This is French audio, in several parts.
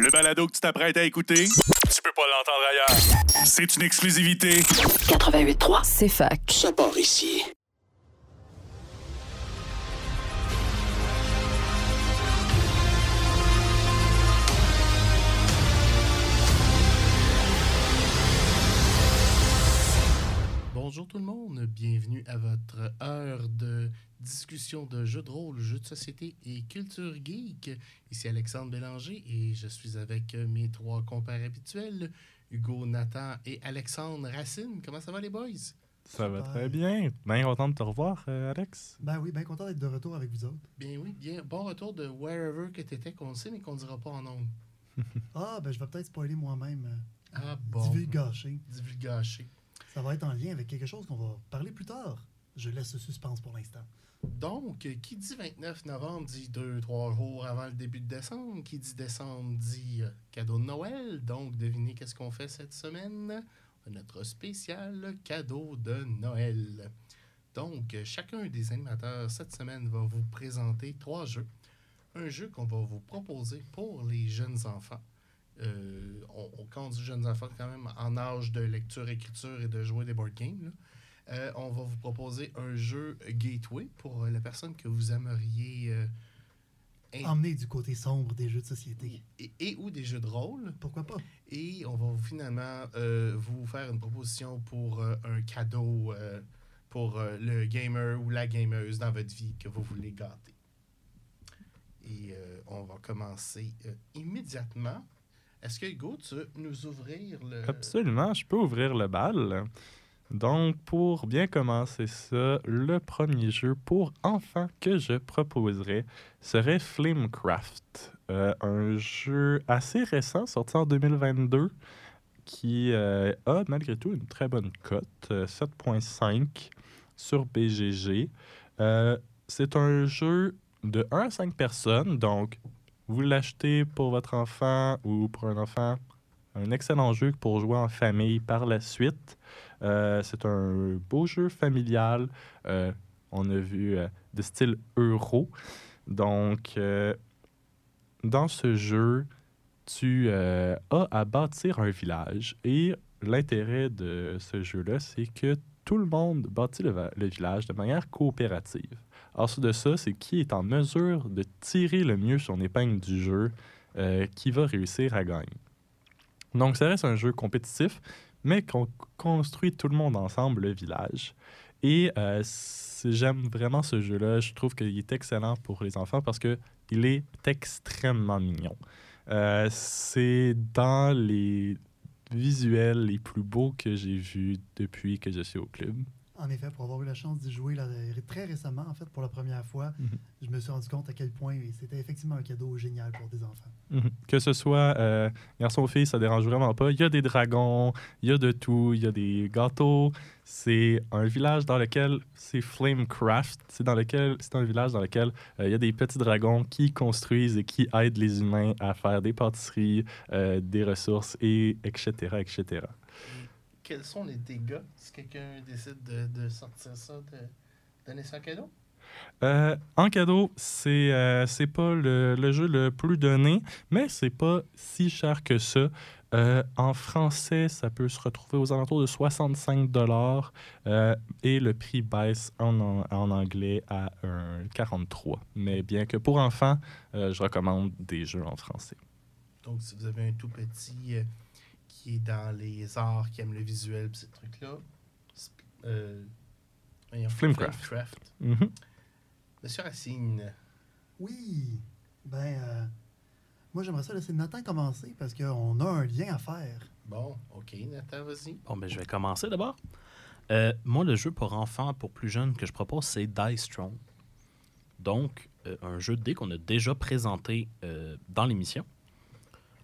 Le balado que tu t'apprêtes à écouter, tu peux pas l'entendre ailleurs. C'est une exclusivité. 88.3, c'est fac. Ça part ici. Bonjour tout le monde, bienvenue à votre heure de discussion de jeux de rôle, jeux de société et culture geek. Ici Alexandre Bélanger et je suis avec mes trois compères habituels, Hugo, Nathan et Alexandre Racine. Comment ça va les boys? Ça va très bien. Bien content de te revoir, euh, Alex. Ben oui, bien content d'être de retour avec vous autres. Bien oui, bien. Bon retour de wherever que t'étais qu'on sait mais qu'on dira pas en nom. Ah, ben je vais peut-être spoiler moi-même. euh, Ah bon. Divulgacher. Divulgacher. Ça va être en lien avec quelque chose qu'on va parler plus tard. Je laisse le suspense pour l'instant. Donc, qui dit 29 novembre dit 2-3 jours avant le début de décembre. Qui dit décembre dit euh, cadeau de Noël. Donc, devinez qu'est-ce qu'on fait cette semaine? Notre spécial cadeau de Noël. Donc, chacun des animateurs cette semaine va vous présenter trois jeux. Un jeu qu'on va vous proposer pour les jeunes enfants. Euh, on, on- dit jeunes enfants, quand même en âge de lecture, écriture et de jouer des board games. Euh, on va vous proposer un jeu Gateway pour euh, la personne que vous aimeriez euh, in- Emmener du côté sombre des jeux de société. et, et ou des jeux de rôle. Pourquoi pas? Et on va finalement euh, vous faire une proposition pour euh, un cadeau euh, pour euh, le gamer ou la gameuse dans votre vie que vous voulez gâter. Et euh, on va commencer euh, immédiatement. Est-ce que Hugo, tu veux nous ouvrir le... Absolument, je peux ouvrir le bal. Donc, pour bien commencer ça, le premier jeu pour enfants que je proposerais serait Flamecraft. Euh, un jeu assez récent, sorti en 2022, qui euh, a malgré tout une très bonne cote, euh, 7.5 sur BGG. Euh, C'est un jeu de 1 à 5 personnes, donc vous l'achetez pour votre enfant ou pour un enfant un excellent jeu pour jouer en famille par la suite. Euh, c'est un beau jeu familial. Euh, on a vu euh, de style euro. Donc, dans ce jeu, tu as à bâtir un village. Et l'intérêt de ce jeu-là, c'est que tout le monde bâtit le, village de manière coopérative. Ensuite de ça, c'est qui est en mesure de tirer le mieux son épingle du jeu qui va réussir à gagner. Donc, ça reste un jeu compétitif, mais qu'on construit tout le monde ensemble le village. Et euh, j'aime vraiment ce jeu-là. Je trouve qu'il est excellent pour les enfants parce qu'il est extrêmement mignon. Euh, c'est dans les visuels les plus beaux que j'ai vus depuis que je suis au club. En effet, pour avoir eu la chance d'y jouer là, très récemment, en fait, pour la première fois, Mhm. je me suis rendu compte à quel point c'était effectivement un cadeau génial pour des enfants. Mhm. Que ce soit euh, garçon ou fille, ça dérange vraiment pas. Il y a des dragons, il y a de tout, il y a des gâteaux. C'est un village dans lequel c'est Flamecraft. C'est dans lequel c'est un village dans lequel euh, il y a des petits dragons qui construisent et qui aident les humains à faire des pâtisseries, euh, des ressources et etc etc. Quels sont les dégâts si quelqu'un décide de, de sortir ça, de donner ça en cadeau? Euh, en cadeau, c'est euh, pas le, le jeu le plus donné, mais c'est pas si cher que ça. Euh, en français, ça peut se retrouver aux alentours de 65 dollars et le prix baisse en, anglais à un 43. Mais bien que pour enfants, euh, je recommande des jeux en français. Donc, si vous avez un tout petit euh, qui est dans les arts, qui aime le visuel, pis ces trucs-là, euh. Flamecraft. Mhm. Monsieur Racine, Oui, ben, euh, moi j'aimerais ça laisser Nathan commencer parce qu'on a un lien à faire. bon, ok, Nathan, vas-y. Bon, ben, je vais commencer d'abord. Euh, moi, le jeu pour enfants, pour plus jeunes que je propose, c'est Dice Throne. Donc, euh, un jeu de dés qu'on a déjà présenté euh, dans l'émission.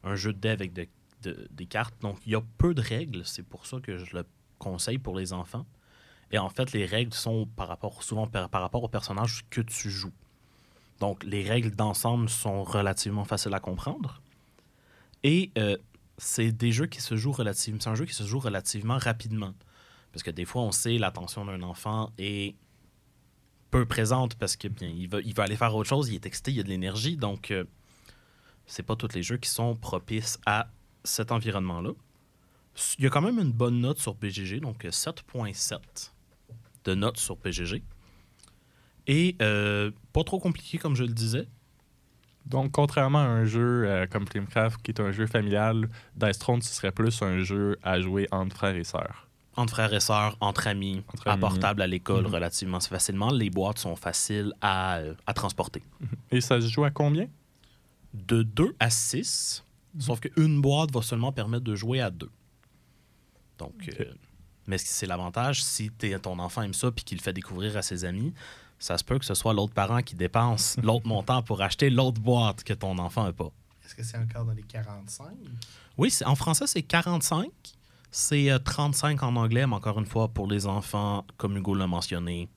Un jeu de dés avec de- de- des cartes. Donc, il y a peu de règles. C'est pour ça que je le conseille pour les enfants. Et en fait, les règles sont par rapport, souvent par, par rapport au personnage que tu joues. Donc, les règles d'ensemble sont relativement faciles à comprendre. Et euh, c'est des jeux qui se jouent relativement. C'est un jeu qui se joue relativement rapidement. Parce que des fois, on sait l'attention d'un enfant est peu présente parce que bien, il, va, il aller faire autre chose, il est excité, il y a de l'énergie. Donc, euh, c'est pas tous les jeux qui sont propices à cet environnement-là. Il y a quand même une bonne note sur BGG, donc 7.7 de notes sur BGG. Et euh, pas trop compliqué, comme je le disais. Donc, contrairement à un jeu euh, comme Flamecraft, qui est un jeu familial, Dice Throne, ce serait plus un jeu à jouer entre frères et sœurs. Entre frères et sœurs, entre amis, Entre apportable à l'école Mhm. relativement facilement. Les boîtes sont faciles à, à transporter. Et ça se joue à combien? De 2 à 6, sauf qu'une boîte va seulement permettre de jouer à 2. Donc, euh, mais c'est l'avantage, si ton enfant aime ça puis qu'il le fait découvrir à ses amis, ça se peut que ce soit l'autre parent qui dépense l'autre montant pour acheter l'autre boîte que ton enfant n'a pas. Est-ce que c'est encore dans les 45? Oui, en français, c'est 45. C'est euh, 35 en anglais, mais encore une fois, pour les enfants, comme Hugo l'a mentionné,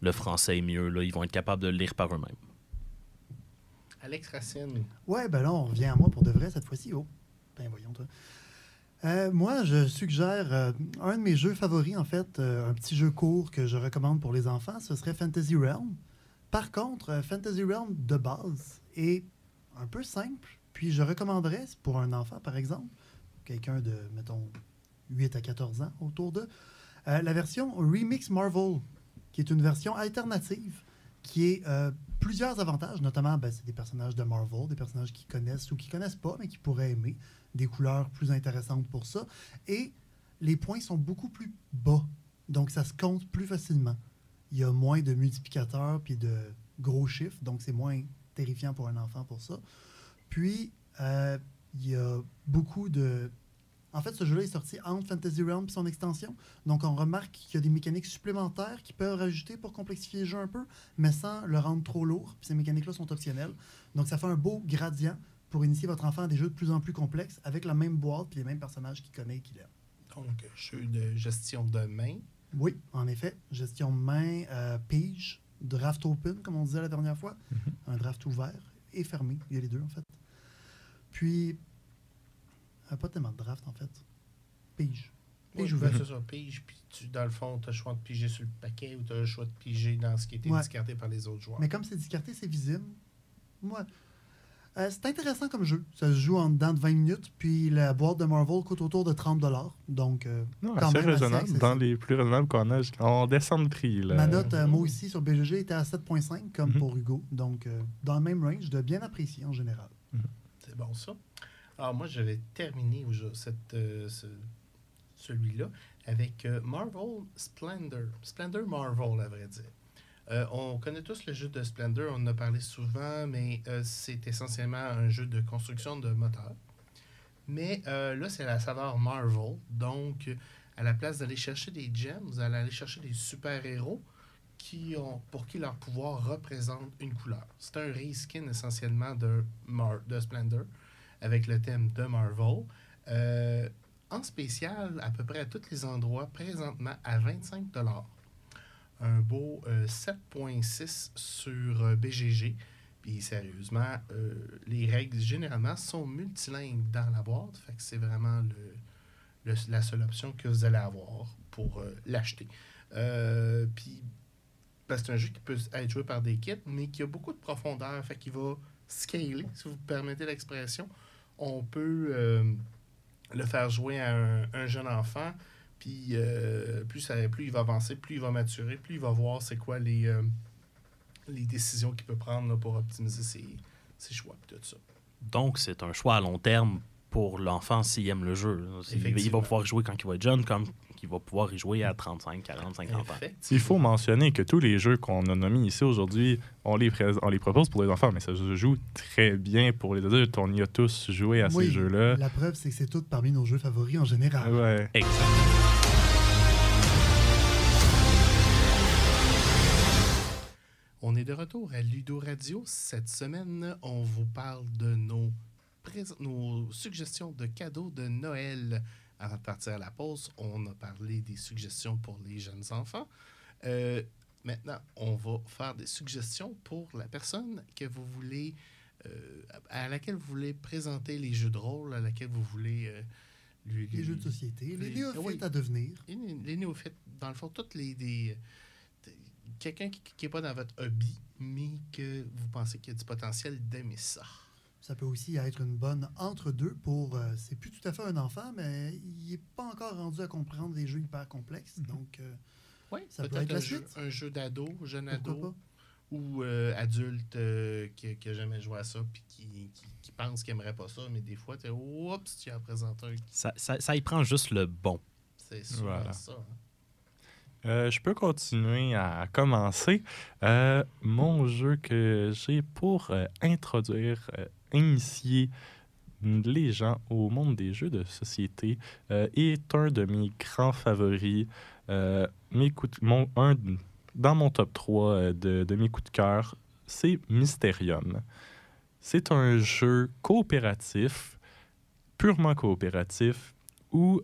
le français est mieux. Là, ils vont être capables de le lire par eux-mêmes. Alex Racine. Ouais, ben là, on revient à moi pour de vrai cette fois-ci. Oh, ben voyons, toi. Euh, moi, je suggère euh, un de mes jeux favoris, en fait, euh, un petit jeu court que je recommande pour les enfants, ce serait Fantasy Realm. Par contre, Fantasy Realm de base est un peu simple, puis je recommanderais pour un enfant, par exemple, quelqu'un de, mettons, 8 à 14 ans autour d'eux, euh, la version Remix Marvel, qui est une version alternative qui est euh, plusieurs avantages, notamment, ben, c'est des personnages de Marvel, des personnages qui connaissent ou qui connaissent pas, mais qui pourraient aimer, des couleurs plus intéressantes pour ça. Et les points sont beaucoup plus bas, donc ça se compte plus facilement. Il y a moins de multiplicateurs puis de gros chiffres, donc c'est moins terrifiant pour un enfant pour ça. Puis, euh, il y a beaucoup de... En fait, ce jeu-là est sorti entre Fantasy Realm et son extension. Donc, on remarque qu'il y a des mécaniques supplémentaires qui peuvent rajouter pour complexifier le jeu un peu, mais sans le rendre trop lourd. Puis ces mécaniques-là sont optionnelles. Donc, ça fait un beau gradient pour initier votre enfant à des jeux de plus en plus complexes avec la même boîte puis les mêmes personnages qu'il connaît et qu'il aime. Donc, jeu de gestion de main. Oui, en effet, gestion de main, euh, pige, draft open, comme on disait la dernière fois. Un draft ouvert et fermé. Il y a les deux, en fait. Puis, pas tellement de draft, en fait. Pige. Pige Ouais, ouvert. ben, c'est ça, pige. Puis, tu, dans le fond, tu as le choix de piger sur le paquet ou tu as le choix de piger dans ce qui était Ouais. discardé par les autres joueurs. Mais comme c'est discarté, c'est visible. Moi, euh, c'est intéressant comme jeu. Ça se joue en dedans de 20 minutes. Puis la boîte de Marvel coûte autour de 30 Donc, euh, Non, quand assez même raisonnable. dans les plus raisonnables qu'on a, on descend de prix. Là. Ma note, euh, moi aussi, sur BGG était à 7.5, comme Mhm. pour Hugo. Donc, euh, dans le même range, de bien apprécier en général. C'est bon, ça. Alors, moi, je vais terminer aujourd'hui cette, euh, ce- celui-là avec euh, Marvel Splendor. Splendor Marvel, à vrai dire. Euh, on connaît tous le jeu de Splendor, on en a parlé souvent, mais c'est essentiellement un jeu de construction de moteur. Mais là, c'est la saveur Marvel. Donc, à la place d'aller chercher des gems, vous allez aller chercher des super-héros qui ont, pour qui leur pouvoir représente une couleur. C'est un reskin essentiellement de, Mar- de Splendor avec le thème de Marvel. Euh, en spécial, à peu près à tous les endroits, présentement à 25 Un beau euh, 7.6 sur euh, BGG. Puis sérieusement, euh, les règles généralement sont multilingues dans la boîte. Fait que c'est vraiment le, la seule option que vous allez avoir pour l'acheter. Puis, c'est un jeu qui peut être joué par des kits, mais qui a beaucoup de profondeur. Fait qu'il va scaler, si vous permettez l'expression. On peut euh, le faire jouer à un, un jeune enfant. Puis euh, plus, ça, plus il va avancer, plus il va maturer, plus il va voir c'est quoi les, euh, les décisions qu'il peut prendre là, pour optimiser ses, ses choix tout ça. Donc, c'est un choix à long terme pour l'enfant s'il aime le jeu. Il- va pouvoir jouer quand il va être jeune, comme qu'il va pouvoir y jouer à 35, 40, 50 ans. Il faut mentionner que tous les jeux qu'on a nommés ici aujourd'hui, on les, on les propose pour les enfants, mais ça se joue très bien pour les adultes. On y a tous joué à Oui, ces jeux-là. La preuve, c'est que c'est tout parmi nos jeux favoris en général. Ouais. Exact. On est de retour à Ludo Radio. Cette semaine, on vous parle de nos suggestions de cadeaux de Noël. Avant de partir à la pause, on a parlé des suggestions pour les jeunes enfants. Euh, maintenant, on va faire des suggestions pour la personne que vous voulez, euh, à laquelle vous voulez présenter les jeux de rôle, à laquelle vous voulez euh, lui- Les lui- jeux de société, les les- néophytes oui. à devenir. les, les néophytes, dans le fond, toutes les. Des, des- Quelqu'un qui n'est pas dans votre hobby, mais que vous pensez qu'il y a du potentiel d'aimer ça. Ça peut aussi être une bonne entre-deux pour. euh, c'est plus tout à fait un enfant, mais il n'est pas encore rendu à comprendre des jeux hyper complexes. Donc, euh, Oui, Ça peut être la un, jeu, suite. un jeu d'ado, jeune pourquoi ado, pas? ou euh, adulte euh, qui qui a jamais joué à ça puis qui, qui, qui pense qu'il aimerait pas ça, mais des fois, tu oups, tu as présenté un. Ça, ça, ça y prend juste le bon. C'est souvent Voilà. ça. hein. Euh, je peux continuer à commencer. Euh, mon jeu que j'ai pour euh, introduire, euh, initier les gens au monde des jeux de société euh, est un de mes grands favoris. Euh, mon, un, dans mon top 3 euh, de, de mes coups de cœur, c'est Mysterium. C'est un jeu coopératif, purement coopératif, où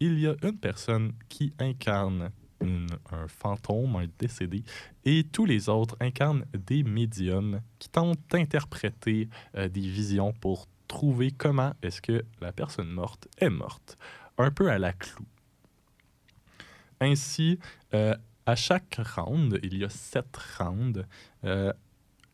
il y a une personne qui incarne un fantôme, un décédé, et tous les autres incarnent des médiums qui tentent d'interpréter euh, des visions pour trouver comment est-ce que la personne morte est morte. Un peu à la clou. Ainsi, euh, à chaque round, il y a sept rounds, euh,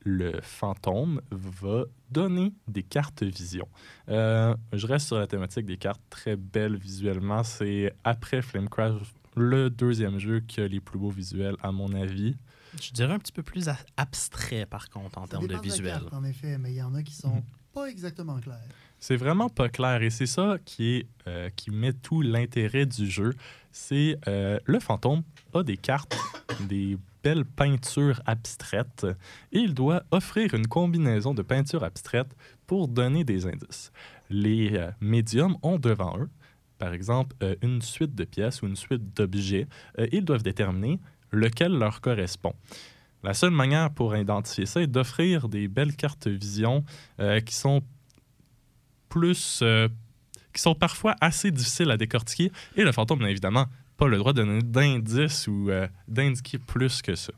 le fantôme va donner des cartes vision. Je reste sur la thématique des cartes très belles visuellement. C'est après Flamecraft le deuxième jeu qui a les plus beaux visuels, à mon avis. Je dirais un petit peu plus a- abstrait, par contre, en termes de dépend la visuel. carte, en effet, mais il y en a qui sont Mhm. pas exactement clairs. C'est vraiment pas clair et c'est ça qui, est, euh, qui met tout l'intérêt du jeu. C'est euh, le fantôme a des cartes, des belles peintures abstraites et il doit offrir une combinaison de peintures abstraites pour donner des indices. Les euh, médiums ont devant eux, par exemple, euh, une suite de pièces ou une suite d'objets. Euh, ils doivent déterminer lequel leur correspond. La seule manière pour identifier ça est d'offrir des belles cartes vision euh, qui sont plus. qui sont parfois assez difficiles à décortiquer. Et le fantôme n'a évidemment pas le droit de donner d'indices ou d'indiquer plus que ça.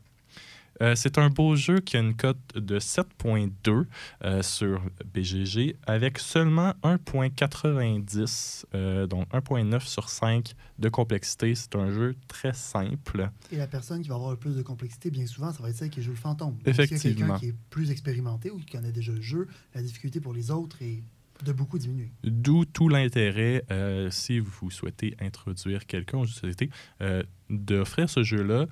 Euh, c'est un beau jeu qui a une cote de 7.2 euh, sur BGG avec seulement 1.90, euh, donc 1.9 sur 5 de complexité. C'est un jeu très simple. Et la personne qui va avoir le plus de complexité, bien souvent, ça va être celle qui joue le fantôme. Effectivement. quelqu'un qui est plus expérimenté ou qui connaît déjà le jeu, la difficulté pour les autres est de beaucoup diminuer. D'où tout l'intérêt, euh, si vous souhaitez introduire quelqu'un aux jeux de société, euh, d'offrir ce jeu-là,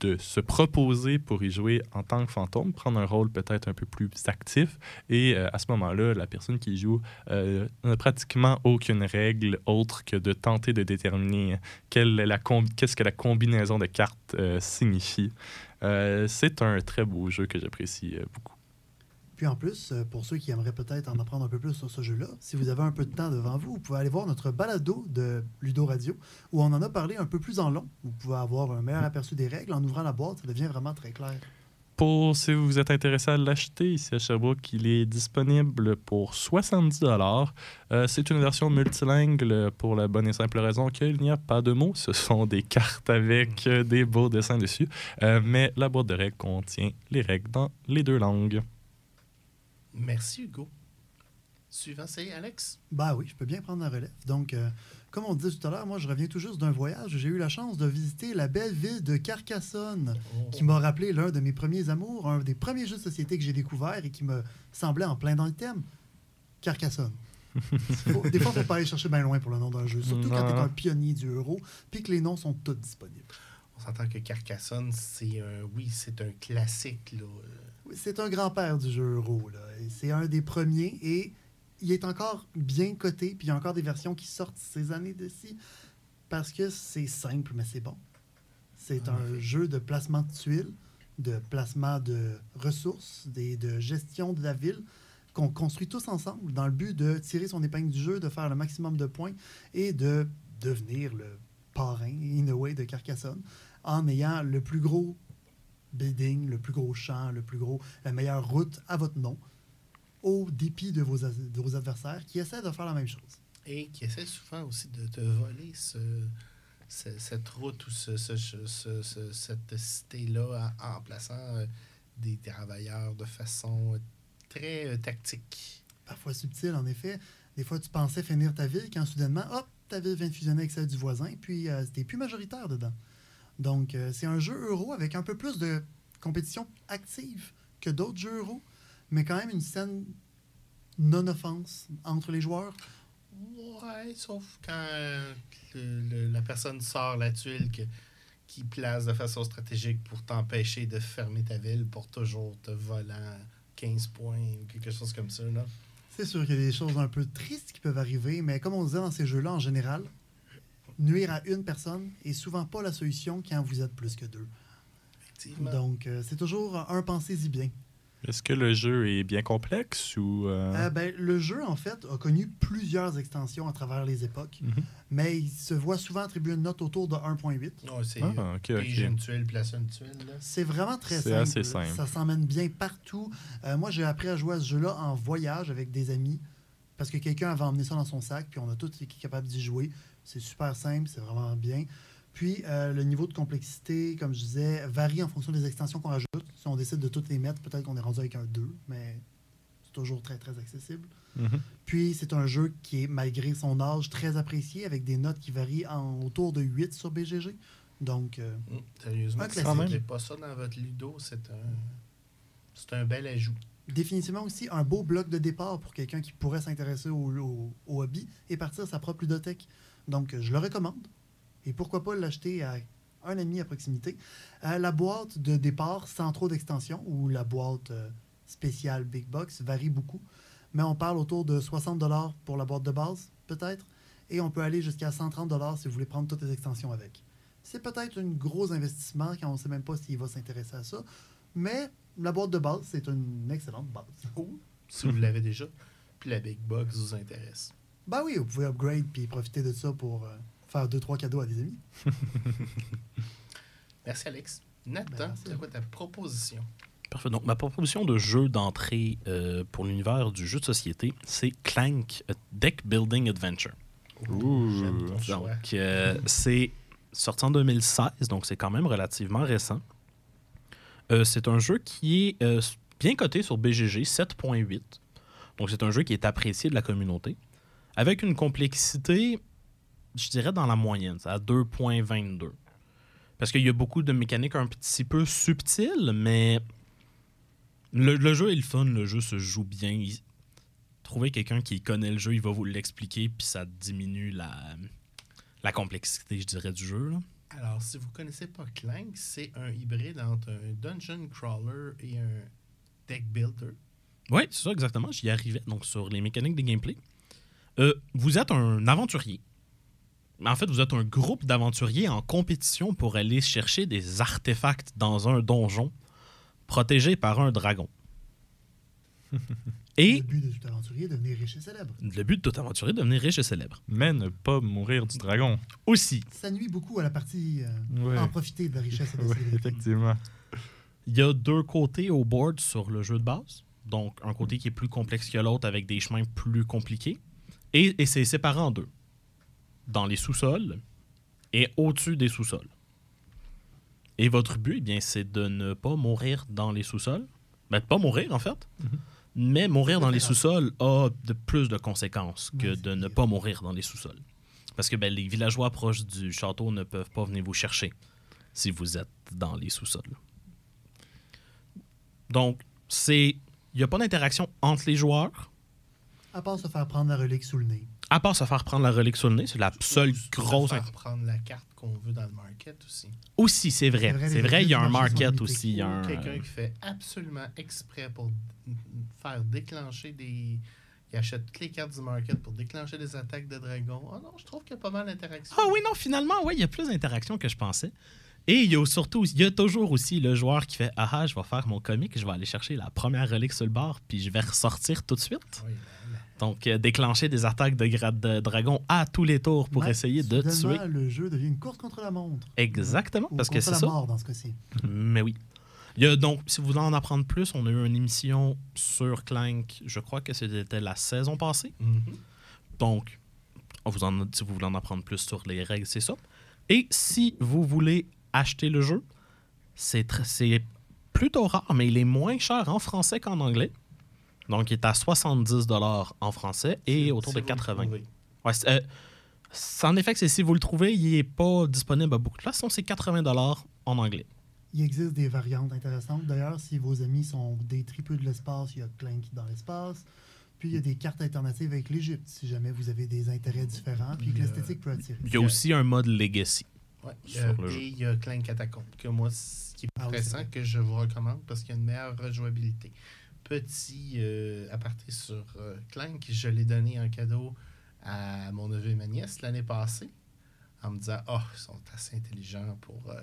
de se proposer pour y jouer en tant que fantôme, prendre un rôle peut-être un peu plus actif. Et euh, à ce moment-là, la personne qui joue euh, n'a pratiquement aucune règle autre que de tenter de déterminer qu'est-ce que la combinaison de cartes euh, signifie. C'est un très beau jeu que j'apprécie beaucoup. Puis en plus, euh, pour ceux qui aimeraient peut-être en apprendre un peu plus sur ce jeu-là, si vous avez un peu de temps devant vous, vous pouvez aller voir notre balado de Ludo Radio, où on en a parlé un peu plus en long. Vous pouvez avoir un meilleur aperçu des règles. En ouvrant la boîte, ça devient vraiment très clair. Pour si vous êtes intéressé à l'acheter ici à Sherbrooke, il est disponible pour 70 Euh, C'est une version multilingue pour la bonne et simple raison qu'il n'y a pas de mots. Ce sont des cartes avec euh, des beaux dessins dessus. Euh, mais la boîte de règles contient les règles dans les deux langues. Merci, Hugo. Suivant, c'est Alex. Bah oui, je peux bien prendre la relève. Donc, euh, comme on disait tout à l'heure, moi, je reviens tout juste d'un voyage. J'ai eu la chance de visiter la belle ville de Carcassonne, qui m'a rappelé l'un de mes premiers amours, un des premiers jeux de société que j'ai découvert et qui me semblait en plein dans le thème. Carcassonne. Faut- des fois, il ne faut pas aller chercher bien loin pour le nom d'un jeu, surtout quand tu es un pionnier du euro, puis que les noms sont tous disponibles. On s'entend que Carcassonne, c'est un. Oui, c'est un classique, là. Oui, C'est un grand-père du jeu euro. là. Et C'est un des premiers et il est encore bien coté. Puis il y a encore des versions qui sortent ces années de ci parce que c'est simple, mais c'est bon. C'est un jeu de placement de tuiles, de placement de ressources, des, de gestion de la ville qu'on construit tous ensemble dans le but de tirer son épingle du jeu, de faire le maximum de points et de devenir le parrain, in a way, de Carcassonne en ayant le plus gros building, le plus gros champ, le plus gros, la meilleure route à votre nom, au dépit de vos, as- de vos adversaires qui essaient de faire la même chose. Et qui essaie souvent aussi de te voler ce, ce- cette route ou ce, ce- ce- ce- cette cité-là en, en plaçant euh, des travailleurs de façon très euh, tactique. Parfois subtil, en effet. Des fois, tu pensais finir ta ville quand soudainement, hop, ta ville vient de fusionner avec celle du voisin, puis euh, t'es plus majoritaire dedans. Donc, euh, c'est un jeu euro avec un peu plus de compétition active que d'autres jeux euro, mais quand même une scène non-offense entre les joueurs? Ouais, sauf quand le- le- la personne sort la tuile que- qui place de façon stratégique pour t'empêcher de fermer ta ville pour toujours te volant 15 points ou quelque chose comme ça. Là. C'est sûr qu'il y a des choses un peu tristes qui peuvent arriver, mais comme on disait dans ces jeux-là, en général, nuire à une personne est souvent pas la solution quand vous êtes plus que deux. Donc, euh, c'est toujours un pensez-y bien. Est-ce que le jeu est bien complexe ou. euh, Euh, ben, le jeu, en fait, a connu plusieurs extensions à travers les époques, Mhm. mais il se voit souvent attribuer une note autour de 1.8. Ouais, c'est Ah, une tuile, place une tuile. C'est vraiment très C'est simple. assez simple. Ça s'emmène bien partout. Euh, moi, j'ai appris à jouer à ce jeu-là en voyage avec des amis parce que quelqu'un avait emmené ça dans son sac, puis on a tous été capables d'y jouer. C'est super simple, c'est vraiment bien. Puis, euh, le niveau de complexité, comme je disais, varie en fonction des extensions qu'on rajoute. Si on décide de toutes les mettre, peut-être qu'on est rendu avec un 2, mais c'est toujours très, très accessible. mhm. Puis, c'est un jeu qui est, malgré son âge, très apprécié, avec des notes qui varient en, autour de 8 sur BGG. Donc, euh, Hum, sérieusement, Un si classique. vous n'avez pas ça dans votre Ludo, c'est un, c'est un bel ajout. définitivement aussi un beau bloc de départ pour quelqu'un qui pourrait s'intéresser au, au- au hobby et partir sa propre ludothèque. Donc, je le recommande. Et pourquoi pas l'acheter à un ami à proximité. Euh, la boîte de départ sans trop d'extension ou la boîte euh, spéciale Big Box varie beaucoup. Mais on parle autour de 60 pour la boîte de base, peut-être. Et on peut aller jusqu'à 130 si vous voulez prendre toutes les extensions avec. C'est peut-être un gros investissement quand on ne sait même pas s'il va s'intéresser à ça. Mais la boîte de base, c'est une excellente base. Ou, si vous l'avez déjà, puis la Big Box vous intéresse. Ben oui, vous pouvez upgrade puis profiter de ça pour euh, faire deux, trois cadeaux à des amis. Merci, Alex. Nathan, Ben, c'est quoi ta proposition? Parfait. Donc, ma proposition de jeu d'entrée euh, pour l'univers du jeu de société, c'est Clank a Deck Building Adventure. Ouh. J'aime ton choix. Donc, euh, c'est sorti en 2016, donc c'est quand même relativement récent. Euh, c'est un jeu qui est euh, bien coté sur BGG, 7.8. Donc, c'est un jeu qui est apprécié de la communauté, avec une complexité, je dirais, dans la moyenne, c'est à 2.22. Parce qu'il y a beaucoup de mécaniques un petit peu subtiles, mais le, le jeu est le fun, le jeu se joue bien. Il- Trouver quelqu'un qui connaît le jeu, il va vous l'expliquer, puis ça diminue la, la complexité, je dirais, du jeu. là. Alors, si vous connaissez pas Clank, c'est un hybride entre un dungeon crawler et un deck builder. Oui, c'est ça, exactement. J'y arrivais. Donc, sur les mécaniques de gameplay. Euh, vous êtes un aventurier. En fait, vous êtes un groupe d'aventuriers en compétition pour aller chercher des artefacts dans un donjon protégé par un dragon. Et Le but de tout aventurier est de devenir riche et célèbre. le but de tout aventurier devenir riche et célèbre. Mais ne pas mourir du dragon. Aussi, Ça nuit beaucoup à la partie euh, Ouais. en profiter de la richesse et de la Ouais, célébrité. effectivement. il y a deux côtés au board sur le jeu de base. Donc, un côté qui est plus complexe que l'autre avec des chemins plus compliqués. Et, et c'est séparé en deux. Dans les sous-sols et au-dessus des sous-sols. Et votre but, eh bien, c'est de ne pas mourir dans les sous-sols. Ben, de pas mourir, en fait. Mais mourir dans les sous-sols a de plus de conséquences que de ne pas mourir dans les sous-sols. Parce que ben, les villageois proches du château ne peuvent pas venir vous chercher si vous êtes dans les sous-sols. Donc, c'est. Il n'y a pas d'interaction entre les joueurs, À part se faire prendre la relique sous le nez. À part se faire prendre la relique sur le nez. C'est la seule Ou se grosse. faire prendre la carte qu'on veut dans le market aussi. Aussi, c'est vrai. C'est vrai, il y a un market aussi. il y a un, quelqu'un qui fait absolument exprès pour faire déclencher des. Il achète toutes les cartes du market pour déclencher des attaques de dragons. Oh non, je trouve qu'il y a pas mal d'interactions. Ah oui, non, finalement, ouais, il y a plus d'interactions que je pensais. Et il y a surtout, il y a toujours aussi le joueur qui fait Ah ah, je vais faire mon comique, je vais aller chercher la première relique sur le bord, puis je vais ressortir tout de suite. Oui, la- Donc, euh, déclencher des attaques de grade de dragon à tous les tours pour essayer de tuer. le jeu devient une course contre la montre. Exactement, Ou parce que c'est ça. mort dans ce cas-ci. Mais oui. Il y a donc, si vous voulez en apprendre plus, on a eu une émission sur Clank, je crois que c'était la saison passée. Mhm. Donc, on vous en, si vous voulez en apprendre plus sur les règles, c'est ça. Et si vous voulez acheter le jeu, c'est tr- c'est plutôt rare, mais il est moins cher en français qu'en anglais. Donc, il est à 70 en français et Si- autour si de vous le 80. trouvez. Ouais, c'est, euh, c'est- en effet, c'est si vous le trouvez, il n'est pas disponible à beaucoup de places. sinon c'est 80 en anglais. Il existe des variantes intéressantes. D'ailleurs, si vos amis sont des tripeux de l'espace, il y a Clank dans l'espace. Puis il y a des cartes alternatives avec l'Égypte, si jamais vous avez des intérêts différents, puis que l'esthétique peut attirer. Il y a aussi un mode Legacy. Ouais, Sur euh, le jeu. et il y a Clank Catacomb, que moi, ce qui est Ah oui, que je vous recommande parce qu'il y a une meilleure rejouabilité. Petit euh, aparté sur euh, Clank, je l'ai donné en cadeau à mon neveu et ma nièce l'année passée, en me disant Oh, ils sont assez intelligents pour. euh,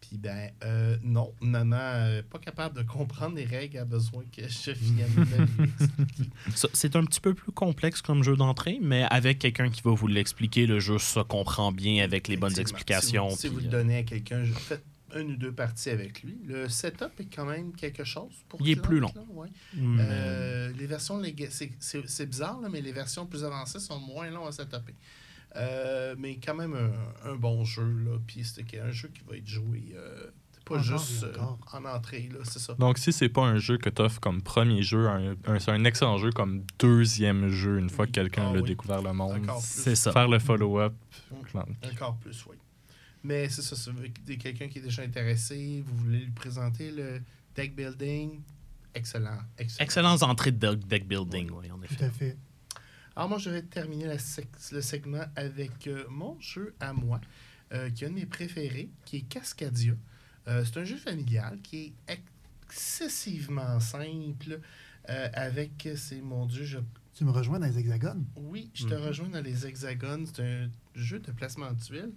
Puis ben, euh, non, maman, euh, pas capable de comprendre les règles, a besoin que je vienne lui expliquer. C'est un petit peu plus complexe comme jeu d'entrée, mais avec quelqu'un qui va vous l'expliquer, le jeu se comprend bien avec les bonnes explications. Si vous, si vous puis, le donnez à quelqu'un, faites une ou deux parties avec lui. Le setup est quand même quelque chose pour Il est plus long. là, ouais. mais- Euh, les versions c'est- c'est c'est bizarre, là, mais les versions plus avancées sont moins longues à setuper. Euh, mais quand même un, un bon jeu. Là. Puis c'est un jeu qui va être joué euh, pas Encore juste euh, en entrée, là, c'est ça. Donc, si c'est pas un jeu que tu offres comme premier jeu, un, un- c'est un excellent jeu comme deuxième jeu, une fois que quelqu'un Ah l'a oui. découvert le monde. Encore plus. C'est ça. Faire le follow-up. Mm. Encore plus, oui. Mais c'est ça, avez quelqu'un qui est déjà intéressé, vous voulez lui présenter le deck building, excellent. Excellent. Excellentes entrées de deck- building, oui, en Tout effet. à fait. Alors moi, je vais terminer la sec- le segment avec euh, mon jeu à moi, euh, qui est un de mes préférés, qui est Cascadia. Euh, c'est un jeu familial qui est excessivement simple, euh, avec, c'est mon Dieu, je Tu me rejoins dans les hexagones? oui, je te Mhm. rejoins dans les hexagones. C'est un jeu de placement de tuiles.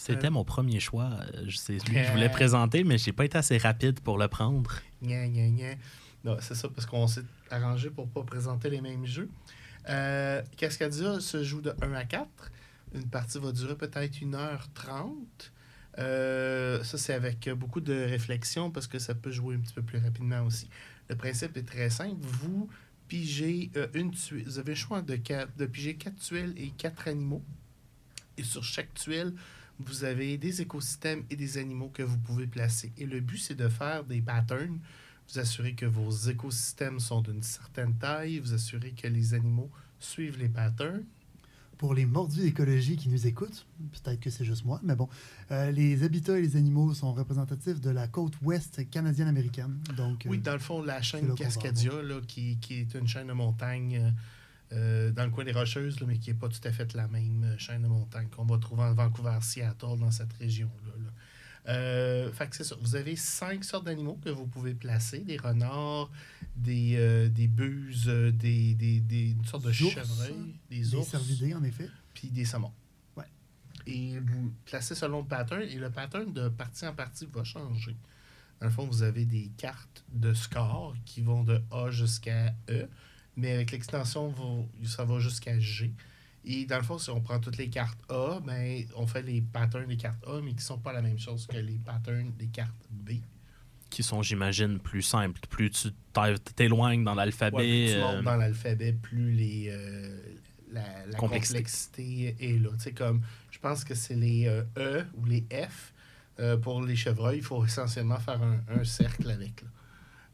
C'était Euh, mon premier choix. Je- C'est celui que je voulais présenter, mais j'ai pas été assez rapide pour le prendre. Gna, gna, gna. Non, c'est ça, parce qu'on s'est arrangé pour pas présenter les mêmes jeux. Euh, Cascadia se joue de 1 à 4. Une partie va durer peut-être 1h30. Euh, ça, c'est avec beaucoup de réflexion parce que ça peut jouer un petit peu plus rapidement aussi. Le principe est très simple. Vous pigez euh, une tuile. Vous avez le choix de, quatre- de piger 4 tuiles et 4 animaux. Et sur chaque tuile, vous avez des écosystèmes et des animaux que vous pouvez placer. Et le but, c'est de faire des patterns. Vous assurez que vos écosystèmes sont d'une certaine taille. Vous assurez que les animaux suivent les patterns. Pour les mordus d'écologie qui nous écoutent, peut-être que c'est juste moi, mais bon, euh, les habitats et les animaux sont représentatifs de la côte ouest canadienne-américaine. Donc, Oui, euh, dans le fond, la chaîne Cascadia, là, qui, qui est une chaîne de montagne euh, euh, dans le coin des Rocheuses, là, mais qui n'est pas tout à fait la même euh, chaîne de montagne qu'on va trouver en Vancouver, Seattle, dans cette région-là. là. Euh, fait que c'est ça. Vous avez cinq sortes d'animaux que vous pouvez placer des renards, des, euh, des buses, des, des, des, une sorte de Des ours, chevreuil, des des ours cervidés, en effet. puis des saumons. Ouais. Et vous placez selon le pattern, et le pattern de partie en partie va changer. Dans le fond, vous avez des cartes de score qui vont de A jusqu'à E, mais avec l'extension, ça va jusqu'à G. Et dans le fond, si on prend toutes les cartes A, ben, on fait les patterns des cartes A, mais qui ne sont pas la même chose que les patterns des cartes B. Qui sont, j'imagine, plus simples. Plus tu t'éloignes dans Ouais, l'alphabet. plus tu euh, montes dans l'alphabet, plus les, euh, la, la Complexité. complexité. est là. Tu sais, comme, je pense que c'est les euh, E ou les F. euh, pour les chevreuils, il faut essentiellement faire un, un cercle avec. Là.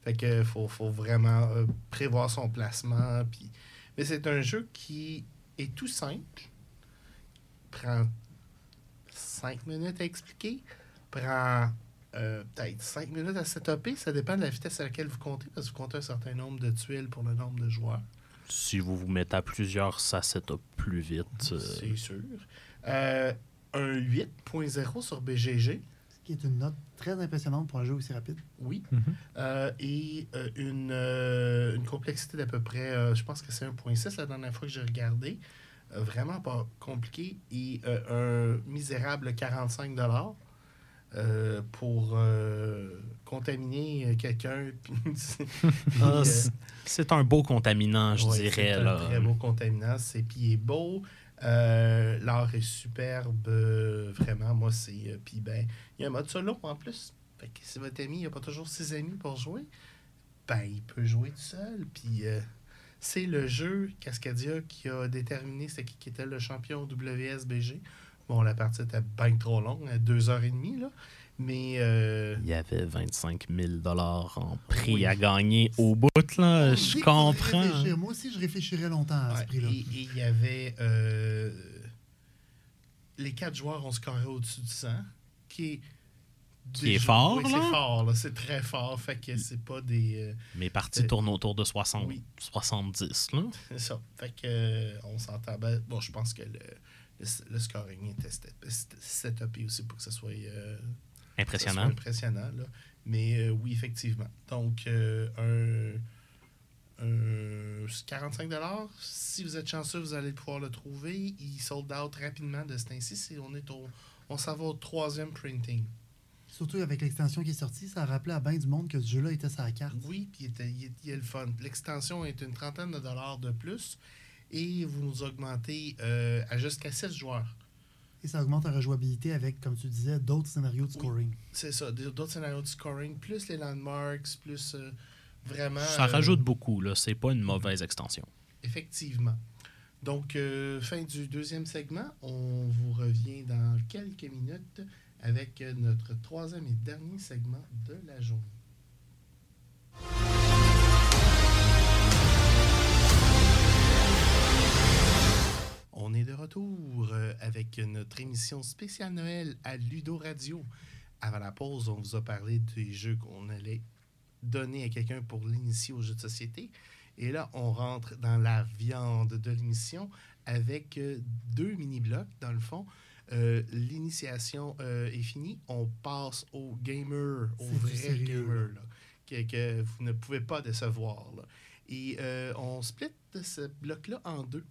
Fait que faut, faut vraiment euh, prévoir son placement. Puis... Mais c'est un jeu qui est tout simple. Prend 5 minutes à expliquer. Prend euh, peut-être 5 minutes à setuper. Ça dépend de la vitesse à laquelle vous comptez, parce que vous comptez un certain nombre de tuiles pour le nombre de joueurs. Si vous vous mettez à plusieurs, ça setup plus vite. euh, C'est sûr. Un 8.0 sur BGG, qui est une note très impressionnante pour un jeu aussi rapide. oui. Mhm. Euh, et euh, une, euh, une complexité d'à peu près, euh, je pense que c'est 1.6 la dernière fois que j'ai regardé. Euh, vraiment pas compliqué. Et euh, un misérable 45 euh, pour euh, contaminer quelqu'un. ah, euh, c'est- c'est un beau contaminant, je Ouais, dirais. C'est un là. très beau contaminant. C'est puis il est beau. Euh, L'art est superbe. euh, vraiment, moi, c'est. euh, puis ben, il y a un mode solo en plus. Fait que si votre ami n'a pas toujours ses amis pour jouer, ben, il peut jouer tout seul. Puis c'est le jeu Cascadia qui a déterminé c'est qui était le champion WSBG. Bon, la partie était bien trop longue, deux heures et demie, là. Mais. euh, Il y avait 25 000 en prix Oui. à gagner au bout, là. Je comprends. Moi aussi, je réfléchirais longtemps à Ouais, ce prix-là. Et il y avait. euh, les quatre joueurs ont scoré au-dessus du 100, qui est Qui est fort, oui, là. C'est fort, là. C'est très fort. Fait que c'est pas des. euh, Mes parties Euh, tournent autour de 60, oui. 70. Là. c'est ça. Fait que on s'entend. Bon, je pense que le, le, le scoring était set- set- setupé aussi pour que ce soit. Ça Impressionnant. impressionnant. Là. Mais euh, oui, effectivement. Donc, euh, un, un 45 Si vous êtes chanceux, vous allez pouvoir le trouver. Il sold out rapidement de ce temps-ci. C'est- On, est au, on s'en va au troisième printing. Surtout avec l'extension qui est sortie, ça a rappelé à bien du monde que ce jeu-là était sur la carte. Oui, puis il, était- il il est le fun. L'extension est une trentaine de dollars de plus et vous nous augmentez euh, à jusqu'à 6 joueurs. Et ça augmente la rejouabilité avec, comme tu disais, d'autres scénarios de scoring. C'est ça, d'autres scénarios de scoring, plus les landmarks, plus euh, vraiment. Ça euh, rajoute beaucoup. là. C'est pas une mauvaise extension. Effectivement. Donc, euh, fin du deuxième segment, on vous revient dans quelques minutes avec notre troisième et dernier segment de la journée. On est de retour euh, avec notre émission spéciale Noël à Ludo Radio. Avant la pause, on vous a parlé des jeux qu'on allait donner à quelqu'un pour l'initier aux jeux de société. Et là, on rentre dans la viande de l'émission avec euh, deux mini-blocs, dans le fond. Euh, L'initiation euh, est finie. On passe au gamer, au vrai gamer, là, que, que vous ne pouvez pas décevoir. là. Et euh, on split ce bloc-là en deux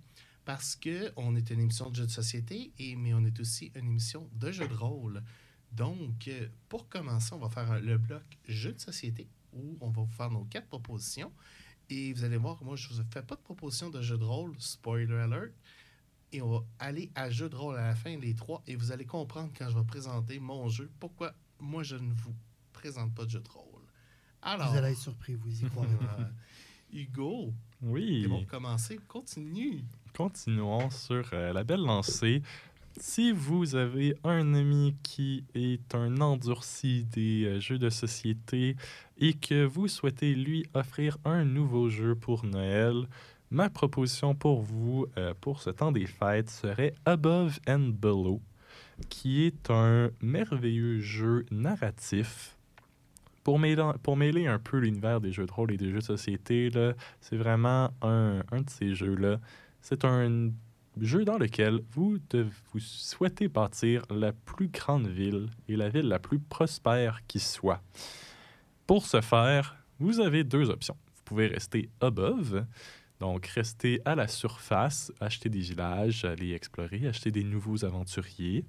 parce qu'on est une émission de jeux de société, et, mais on est aussi une émission de jeux de rôle. Donc, euh, pour commencer, on va faire le bloc jeux de société où on va vous faire nos quatre propositions. Et vous allez voir, moi, je ne vous fais pas de proposition de jeu de rôle, spoiler alert. Et on va aller à jeu de rôle à la fin, les trois, et vous allez comprendre quand je vais présenter mon jeu, pourquoi moi, je ne vous présente pas de jeu de rôle. Alors, Vous allez être surpris, vous y croirez Hugo, Oui. c'est bon pour commencer, continue. Continuons sur euh, la belle lancée. Si vous avez un ami qui est un endurci des euh, jeux de société et que vous souhaitez lui offrir un nouveau jeu pour Noël, ma proposition pour vous euh, pour ce temps des fêtes serait Above and Below, qui est un merveilleux jeu narratif. Pour mêler, un peu l'univers des jeux de rôle et des jeux de société, c'est vraiment un, un de ces jeux-là. C'est un jeu dans lequel vous, souhaitez bâtir la plus grande ville et la ville la plus prospère qui soit. Pour ce faire, vous avez deux options. Vous pouvez rester above, donc rester à la surface, acheter des villages, aller explorer, acheter des nouveaux aventuriers,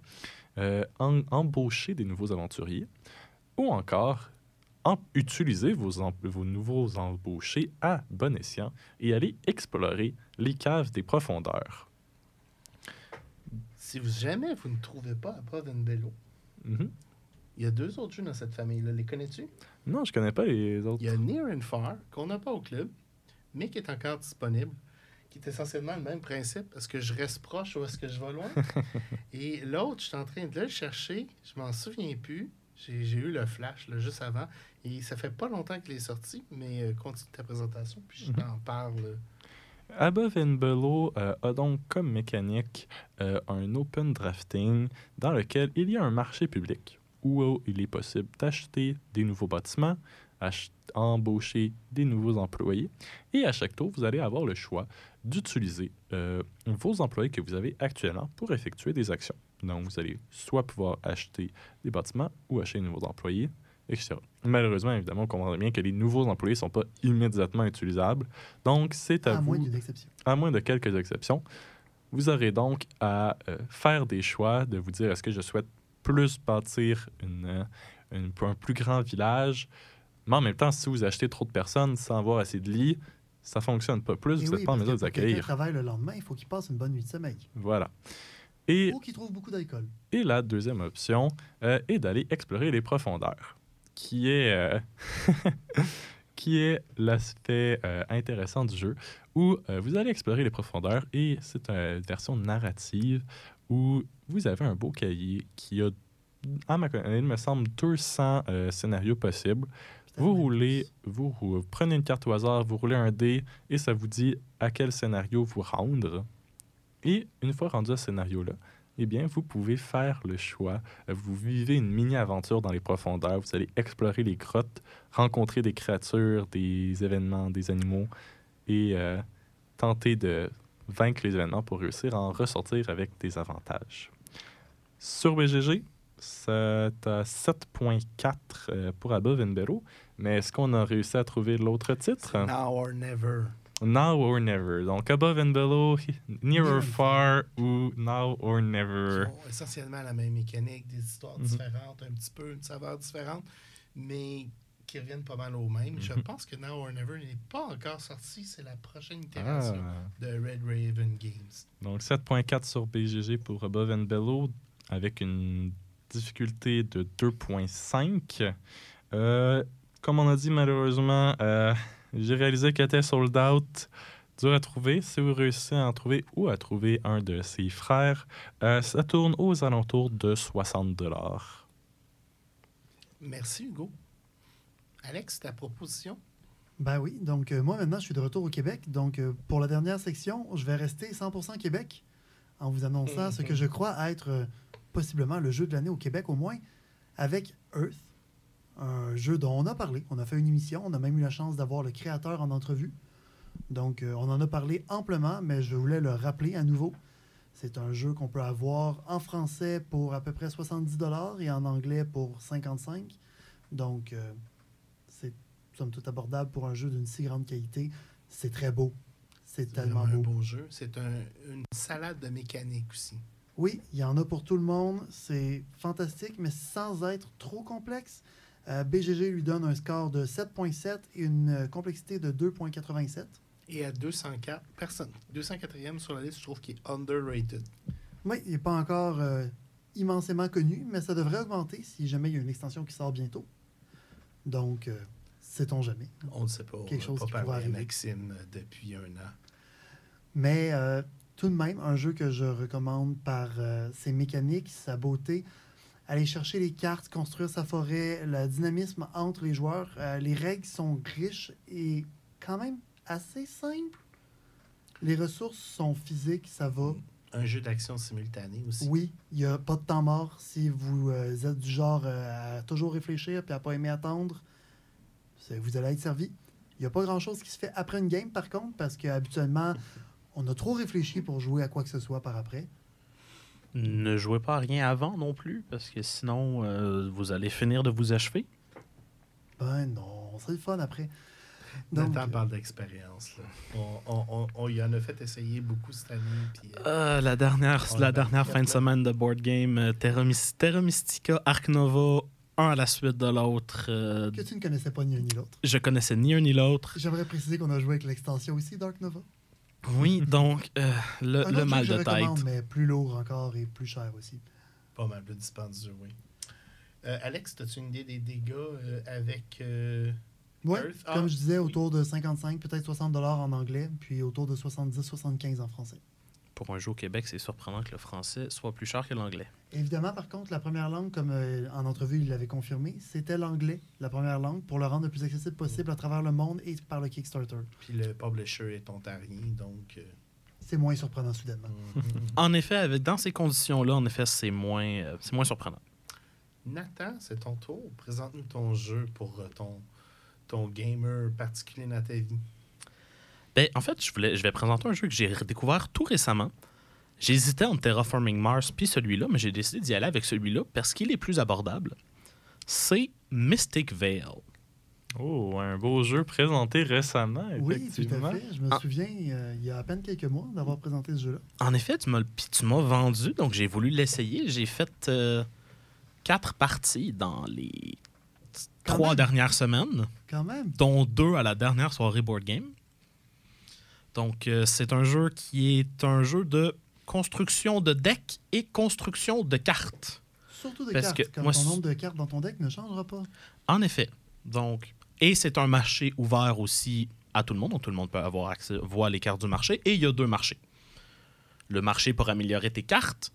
euh, embaucher des nouveaux aventuriers, ou encore utiliser vos, nouveaux embauchés à bon escient et aller explorer les caves des profondeurs. Si vous, jamais vous ne trouvez pas Above and Below, Mhm. il y a deux autres jeux dans cette famille-là. Les connais-tu? Non, je connais pas les autres. Il y a Near and Far, qu'on n'a pas au club, mais qui est encore disponible, qui est essentiellement le même principe. Est-ce que je reste proche ou est-ce que je vais loin? Et l'autre, je suis en train de le chercher, je m'en souviens plus. J'ai j'ai eu le flash là, juste avant. Et ça fait pas longtemps qu'il est sorti, mais euh, continue ta présentation, puis je Mhm. t'en parle. Above and Below euh, a donc comme mécanique euh, un open drafting dans lequel il y a un marché public où euh, il est possible d'acheter des nouveaux bâtiments, embaucher des nouveaux employés et à chaque tour, vous allez avoir le choix d'utiliser euh, vos employés que vous avez actuellement pour effectuer des actions. Donc, vous allez soit pouvoir acheter des bâtiments ou acheter de nouveaux employés, etc. Malheureusement, évidemment, on comprend bien que les nouveaux employés ne sont pas immédiatement utilisables. Donc, c'est à, À moins vous exception. à moins de quelques exceptions, vous aurez donc à euh, faire des choix, de vous dire est-ce que je souhaite plus bâtir une, euh, une- un plus grand village, mais en même temps, si vous achetez trop de personnes sans avoir assez de lits, ça fonctionne pas plus, Et vous n'êtes oui, pas en mesure de qui accueillir. travaille le lendemain, il faut qu'il passe une bonne nuit de sommeil. Voilà. Et, Ou qu'il trouve beaucoup d'alcool. et la deuxième option euh, est d'aller explorer les profondeurs, qui est, euh, qui est l'aspect euh, intéressant du jeu, où euh, vous allez explorer les profondeurs et c'est une version narrative où vous avez un beau cahier qui a, à ma connaissance, il me semble, 200 euh, scénarios possibles. Vous roulez, vous, rou- vous prenez une carte au hasard, vous roulez un dé et ça vous dit à quel scénario vous rendre. Et une fois rendu à ce scénario-là, eh bien, vous pouvez faire le choix. Vous vivez une mini-aventure dans les profondeurs. Vous allez explorer les grottes, rencontrer des créatures, des événements, des animaux et euh, tenter de vaincre les événements pour réussir à en ressortir avec des avantages. Sur BGG, c'est à 7.4 euh, pour Above and. Mais est-ce qu'on a réussi à trouver l'autre titre? Now or never. Now or Never. Donc, Above and Below, Near or Far ou Now or Never. Qui ont essentiellement la même mécanique, des histoires Mhm. différentes, un petit peu, une saveur différente, mais qui reviennent pas mal au même. Je Mhm. pense que Now or Never n'est pas encore sorti. C'est la prochaine itération Ah. de Red Raven Games. Donc 7.4 sur BGG pour Above and Below avec une difficulté de 2.5. Euh, comme on a dit, malheureusement, euh, j'ai réalisé qu'elle était sold out. Dur à trouver. Si vous réussissez à en trouver ou à trouver un de ses frères, euh, ça tourne aux alentours de 60 Merci, Hugo. Alex, ta proposition? Ben oui, donc euh, moi maintenant je suis de retour au Québec. Donc euh, pour la dernière section, je vais rester 100% Québec en vous annonçant ce que je crois être euh, possiblement le jeu de l'année au Québec au moins, avec Earth, un jeu dont on a parlé. On a fait une émission, on a même eu la chance d'avoir le créateur en entrevue. Donc euh, on en a parlé amplement, mais je voulais le rappeler à nouveau. C'est un jeu qu'on peut avoir en français pour à peu près 70 et en anglais pour 55. Donc euh, c'est somme toute abordable pour un jeu d'une si grande qualité. C'est très beau. C'est tellement vraiment un beau. beau jeu. C'est un- une salade de mécanique aussi. Oui, il y en a pour tout le monde. C'est fantastique, mais sans être trop complexe. Euh, BGG lui donne un score de 7.7 et une euh, complexité de 2.87. Et à 204 personnes. 204e sur la liste, je trouve qu'il est underrated. Oui, il n'est pas encore euh, immensément connu, mais ça devrait augmenter si jamais il y a une extension qui sort bientôt. Donc, euh, sait-on jamais. On ne sait pas. Quelque on chose qui pas pourrait parlé à. Maxime depuis un an. Mais tout de même, un jeu que je recommande par ses mécaniques, sa beauté. Aller chercher les cartes, construire sa forêt, le dynamisme entre les joueurs. Euh, les règles sont riches et quand même assez simples. Les ressources sont physiques, ça va. Un jeu d'action simultané aussi. Oui, il n'y a pas de temps mort si vous euh, êtes du genre euh, à toujours réfléchir puis à pas aimer attendre. Vous allez être servi. Il n'y a pas grand-chose qui se fait après une game, par contre, parce qu'habituellement, on a trop réfléchi pour jouer à quoi que ce soit par après. Ne jouez pas à rien avant non plus, parce que sinon, euh, vous allez finir de vous achever. Ben non, c'est le fun après. Donc, Nathan parle d'expérience. là. On, on, on, on y en a fait essayer beaucoup cette année. Puis, euh, Euh, la dernière, la dernière fin de semaine de board game, euh, Terra, Mys- Terra Mystica, Ark Nova, un à la suite de l'autre. euh, que tu ne connaissais pas ni un ni l'autre. je connaissais ni un ni l'autre. J'aimerais préciser qu'on a joué avec l'extension aussi, Dark Nova. Oui, donc euh, le, mal de tête. recommande, mais plus lourd encore et plus cher aussi. pas mal plus dispendieux, oui. Euh, Alex, as-tu une idée des dégâts euh, avec. euh, Oui, Earth? Ah, comme je disais, autour de 55, peut-être 60 dollars en anglais, puis autour de 70-75 en français. Pour un jeu au Québec, c'est surprenant que le français soit plus cher que l'anglais. Évidemment, par contre, la première langue, comme euh, en entrevue il l'avait confirmé, c'était l'anglais, la première langue, pour le rendre le plus accessible possible à travers le monde et par le Kickstarter. Puis le publisher est ontarien, donc. euh, C'est moins surprenant soudainement. En effet, avec, dans ces conditions-là, en effet, c'est moins, euh, c'est moins surprenant. Nathan, c'est ton tour. Présente-nous ton jeu pour euh, ton, ton gamer particulier dans ta vie. Ben, en fait, je, voulais, je vais présenter un jeu que j'ai découvert tout récemment. J'hésitais entre Terraforming Mars puis celui-là, mais j'ai décidé d'y aller avec celui-là parce qu'il est plus abordable. C'est Mystic Veil. Oh, un beau jeu présenté récemment, Oui, tout à fait. Je me Ah. souviens, euh, il y a à peine quelques mois, d'avoir présenté ce jeu-là. En effet, tu m'as, puis tu m'as vendu, donc j'ai voulu l'essayer. J'ai fait euh, quatre parties dans les Quand trois même. dernières semaines. Quand même. dont deux à la dernière soirée board game. Donc, euh, c'est un jeu qui est un jeu de construction de deck et construction de cartes. Surtout des Parce cartes, que comme moi, ton nombre de cartes dans ton deck ne changera pas. En effet. Donc, et c'est un marché ouvert aussi à tout le monde, donc tout le monde peut avoir accès, voir les cartes du marché. Et il y a deux marchés. Le marché pour améliorer tes cartes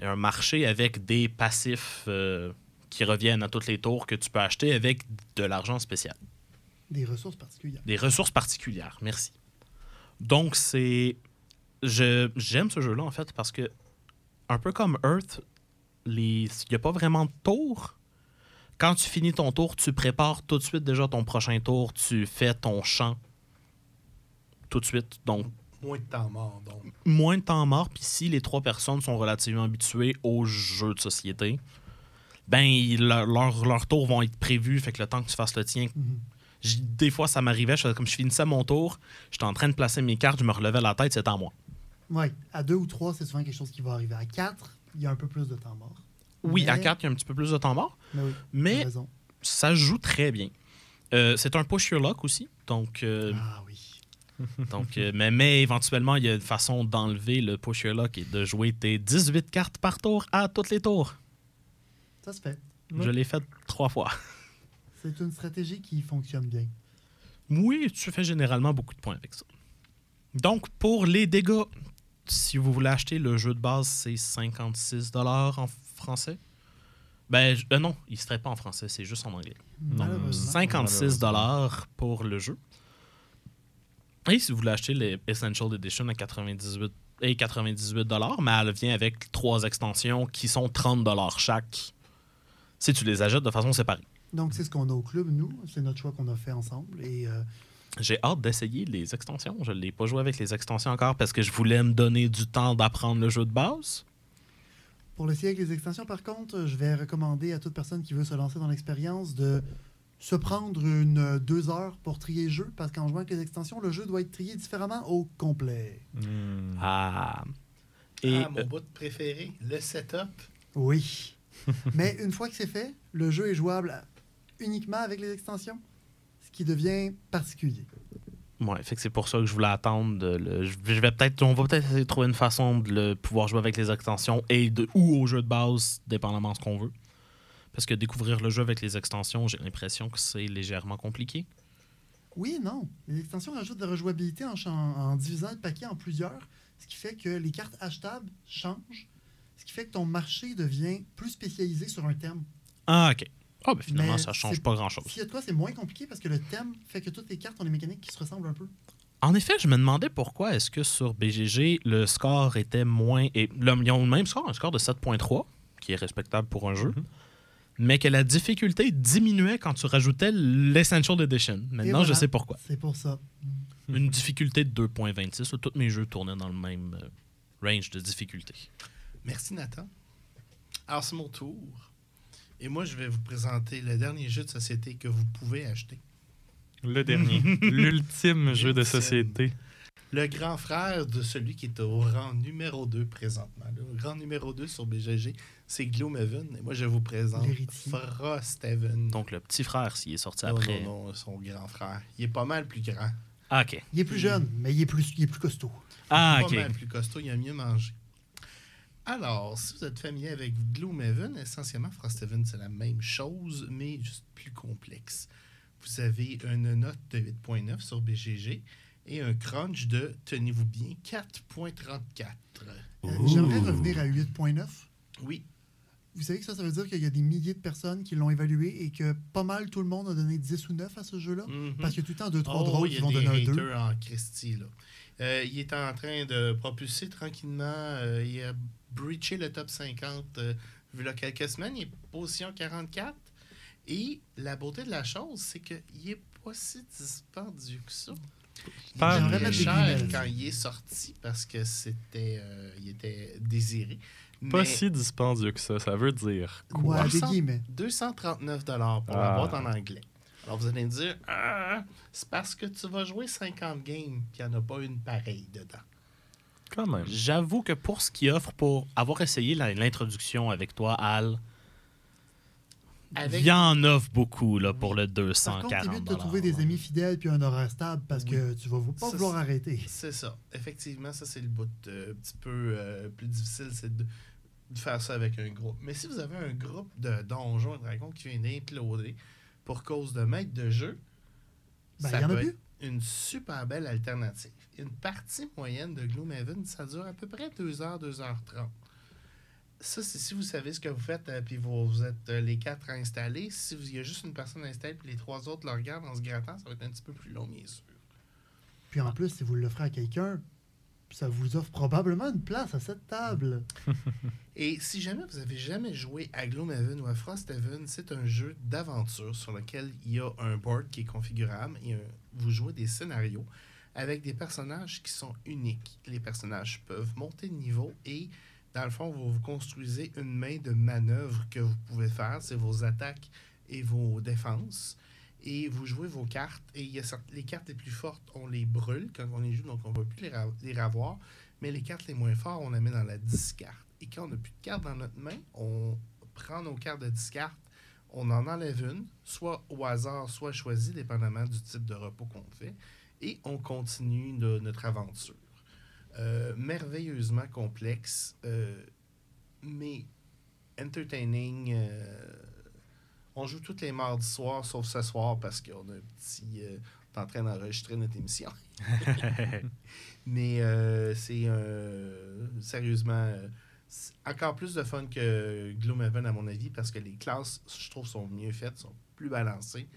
et un marché avec des passifs euh, qui reviennent à tous les tours que tu peux acheter avec de l'argent spécial. Des ressources particulières. Des ressources particulières, merci. Donc, c'est. je- J'aime ce jeu-là, en fait, parce que, un peu comme Earth, il n'y a pas vraiment de tour. Quand tu finis ton tour, tu prépares tout de suite déjà ton prochain tour, tu fais ton champ tout de suite. Donc, Moins de temps mort, donc. moins de temps mort. Puis si les trois personnes sont relativement habituées aux jeux de société, ben il- leur, leur, leur tour vont être prévus. Fait que le temps que tu fasses le tien. Mhm. Des fois, ça m'arrivait, je comme je finissais mon tour, j'étais en train de placer mes cartes, je me relevais la tête, c'était à moi. Oui, à deux ou trois, c'est souvent quelque chose qui va arriver. À quatre, il y a un peu plus de temps mort. Oui, à 4, il y a un petit peu plus de temps mort, Mais oui, ça joue très bien. Euh, c'est un push your luck aussi, donc, euh, Ah oui. donc euh, mais, mais éventuellement, il y a une façon d'enlever le push your luck et de jouer tes 18 cartes par tour à toutes les tours. Ça se fait. Je l'ai fait trois fois. C'est une stratégie qui fonctionne bien. Oui, tu fais généralement beaucoup de points avec ça. Donc, pour les dégâts, si vous voulez acheter le jeu de base, c'est 56 en français. Ben, je- euh, non, il ne serait pas en français, c'est juste en anglais. Malheureusement. 56 pour le jeu. Et si vous voulez acheter les Essential Edition à 98 et 98 mais elle vient avec trois extensions qui sont 30 chaque. Si tu les achètes de façon séparée. Donc, c'est ce qu'on a au club, nous. C'est notre choix qu'on a fait ensemble. Et euh, J'ai hâte d'essayer les extensions. Je ne l'ai pas joué avec les extensions encore parce que je voulais me donner du temps d'apprendre le jeu de base. pour l'essayer avec les extensions, par contre, je vais recommander à toute personne qui veut se lancer dans l'expérience de se prendre une euh, deux heures pour trier le jeu. Parce qu'en jouant avec les extensions, le jeu doit être trié différemment au complet. Hmm. Ah. Et ah, mon bout préféré, le setup. Oui. Mais une fois que c'est fait, le jeu est jouable uniquement avec les extensions. Ce qui devient particulier. Ouais, fait que c'est pour ça que je voulais attendre. de le- je vais peut-être, on va peut-être essayer de trouver une façon de le pouvoir jouer avec les extensions et de, ou au jeu de base, dépendamment de ce qu'on veut. Parce que découvrir le jeu avec les extensions, j'ai l'impression que c'est légèrement compliqué. Oui non. Les extensions rajoutent de la rejouabilité en, en divisant le paquet en plusieurs, ce qui fait que les cartes achetables changent, ce qui fait que ton marché devient plus spécialisé sur un thème. Ah, ok. Ah, ben finalement, Mais ça change pas grand-chose. S'il y a de quoi, c'est moins compliqué parce que le thème fait que toutes les cartes ont des mécaniques qui se ressemblent un peu. En effet, je me demandais pourquoi est-ce que sur BGG, le score était moins... Et, ils ont le même score, un score de 7.3, qui est respectable pour un jeu, Mhm. mais que la difficulté diminuait quand tu rajoutais l'Essential Edition. Maintenant, je sais pourquoi. C'est pour ça. Une difficulté de 2.26, où tous mes jeux tournaient dans le même euh, range de difficulté. Merci, Nathan. Alors, c'est mon tour. Et moi, je vais vous présenter le dernier jeu de société que vous pouvez acheter. Le dernier. L'ultime jeu de société. Le grand frère de celui qui est au rang numéro 2 présentement. Le rang numéro 2 sur BGG, c'est Gloomhaven. Et moi, je vous présente. Frosthaven. Donc, le petit frère, s'il est sorti non, après... non, non, son grand frère. Il est pas mal plus grand. Ah, OK. Il est plus jeune, mais il est plus, il est plus costaud. Ah, pas OK. mal plus costaud, il a mieux mangé. Alors, si vous êtes familier avec Gloomhaven, essentiellement, Frosthaven, c'est la même chose, mais juste plus complexe. Vous avez une note de 8.9 sur BGG et un crunch de, tenez-vous bien, 4.34. Euh, J'aimerais revenir à 8.9. Oui, Vous savez que ça, ça veut dire qu'il y a des milliers de personnes qui l'ont évalué et que pas mal tout le monde a donné 10 ou 9 à ce jeu-là? Mhm. Parce y a tout le temps 2 trois Oh, drôles il y qui a vont donner un 2. haters en Christie, là. Euh, il est en train de propulser tranquillement. euh, il a breaché le top 50 euh, vu là quelques semaines. Il est position 44. Et la beauté de la chose, c'est qu'il n'est pas si dispendieux que ça. Il Pas des cher quand il est sorti parce que c'était euh, il était désiré. Pas Mais si dispendieux que ça. Ça veut dire quoi? des Ça- guillemets. 239 dollars pour Ah. la boîte en anglais. Alors vous allez me dire, Ah, c'est parce que tu vas jouer 50 games qu'il n'y en a pas une pareille dedans. Quand même. J'avoue que pour ce qu'il offre, pour avoir essayé l'introduction avec toi, Al, Avec il en offre beaucoup là, pour le Par 240 contre, t'évites de trouver des amis fidèles puis un horaire stable parce que tu vas pas Ça, vouloir arrêter. C'est ça. Effectivement, ça, c'est le bout euh, un petit peu euh, plus difficile, c'est de, de faire ça avec un groupe. Mais si vous avez un groupe de donjons et dragons qui vient d'imploder pour cause de maître de jeu, Ben, ça y en a peut être une super belle alternative. Une partie moyenne de Gloomhaven, ça dure à peu près 2h, 2h30. Ça, c'est si vous savez ce que vous faites, euh, puis vous, vous êtes euh, les quatre installés. Si vous- il y a juste une personne installée, puis les trois autres le regardent en se grattant, ça va être un petit peu plus long, bien sûr. Puis en plus, si vous l'offrez à quelqu'un, ça vous offre probablement une place à cette table. Et si jamais vous avez jamais joué à Gloomhaven ou à Frosthaven, c'est un jeu d'aventure sur lequel il y a un board qui est configurable et vous jouez des scénarios avec des personnages qui sont uniques. Les personnages peuvent monter de niveau et dans le fond, vous, vous construisez une main de manœuvre que vous pouvez faire. C'est vos attaques et vos défenses. Et vous jouez vos cartes. Et y a les cartes les plus fortes, on les brûle quand on les joue, donc on ne va plus les, ra- les ravoir. Mais les cartes les moins fortes, on les met dans la discarte. Et quand on n'a plus de cartes dans notre main, on prend nos cartes de discarte, on en enlève une, soit au hasard, soit choisie, dépendamment du type de repos qu'on fait, et on continue notre aventure. Euh, merveilleusement complexe, euh, mais entertaining. euh, on joue tous les mardis soirs, sauf ce soir, parce qu'on a un petit. euh, on est en train d'enregistrer notre émission. Mais euh, c'est euh, sérieusement euh, encore plus de fun que Gloomhaven à mon avis parce que les classes, je trouve, sont mieux faites, sont plus balancées.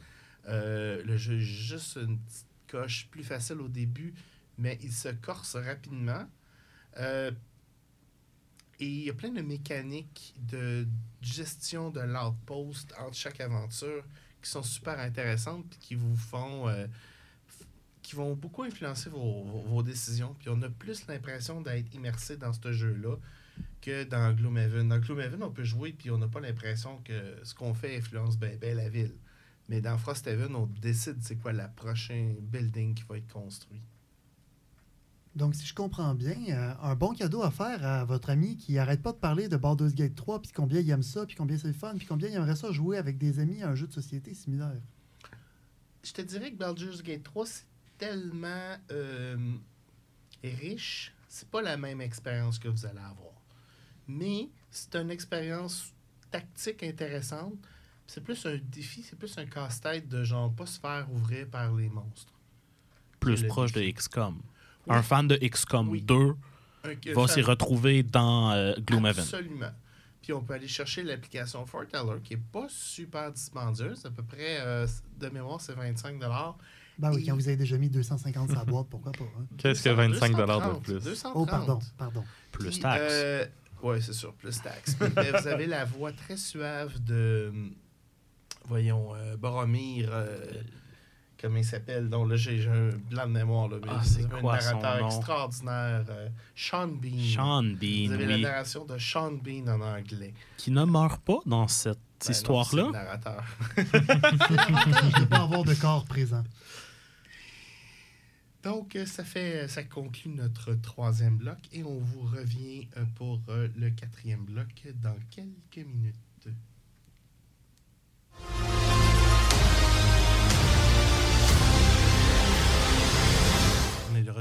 Le jeu est juste une petite coche plus facile au début, mais il se corse rapidement. Et il y a plein de mécaniques de gestion de l'outpost entre chaque aventure qui sont super intéressantes et qui vous font euh, qui vont beaucoup influencer vos, vos- décisions. Puis on a plus l'impression d'être immersé dans ce jeu-là que dans Gloomhaven. Dans Gloomhaven, on peut jouer puis on n'a pas l'impression que ce qu'on fait influence bien la ville. Mais dans Frosthaven, on décide c'est quoi la prochaine building qui va être construit. Donc, si je comprends bien, euh, un bon cadeau à faire à votre ami qui arrête pas de parler de Baldur's Gate 3, puis combien il aime ça, puis combien c'est le fun, puis combien il aimerait ça jouer avec des amis à un jeu de société similaire? Je te dirais que Baldur's Gate 3, c'est tellement euh, riche, c'est pas la même expérience que vous allez avoir. Mais c'est une expérience tactique intéressante. C'est plus un défi, c'est plus un casse-tête de genre pas se faire ouvrir par les monstres. Plus Le proche de. XCOM. Oui. Un fan de XCOM Oui. 2 Un- va s'y retrouver dans euh, Gloomhaven. Absolument. Puis on peut aller chercher l'application Forteller qui est pas super dispendieuse. À peu près, euh, de mémoire, c'est 25 Ben oui, Et- quand vous avez déjà mis 250 sur la boîte, pourquoi pas. hein? Qu'est-ce que 25 de plus? 230. Oh, pardon, pardon. Plus Puis, taxes. euh, ouais, c'est sûr, plus taxes. Puis, ben, vous avez la voix très suave de, voyons, euh, Boromir, euh, comment il s'appelle? Donc là, j'ai un blanc de mémoire. Là, mais Ah, vous c'est un son narrateur nom? extraordinaire, euh, Sean Bean. Sean Vous Bean, avez la narration de Sean Bean en anglais. qui ne meurt pas dans cette Ben histoire-là. c'est le narrateur. L'avantage de ne pas avoir de corps présent. Donc, euh, ça fait, ça conclut notre troisième bloc et on vous revient euh, pour le quatrième bloc dans quelques minutes.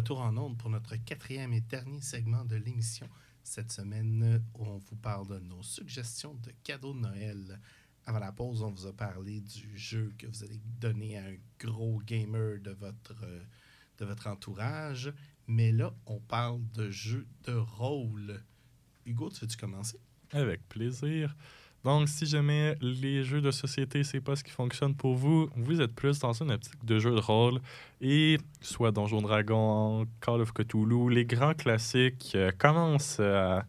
Retour en onde pour notre quatrième et dernier segment de l'émission. Cette semaine, on vous parle de nos suggestions de cadeaux de Noël. Avant la pause, on vous a parlé du jeu que vous allez donner à un gros gamer de votre, euh, de votre entourage. Mais là, on parle de jeux de rôle. Hugo, tu veux-tu commencer? Avec plaisir. Donc, si jamais les jeux de société, c'est pas ce qui fonctionne pour vous, vous êtes plus dans une optique de jeu de rôle et soit Donjon Dragon, Call of Cthulhu, les grands classiques euh, commencent à,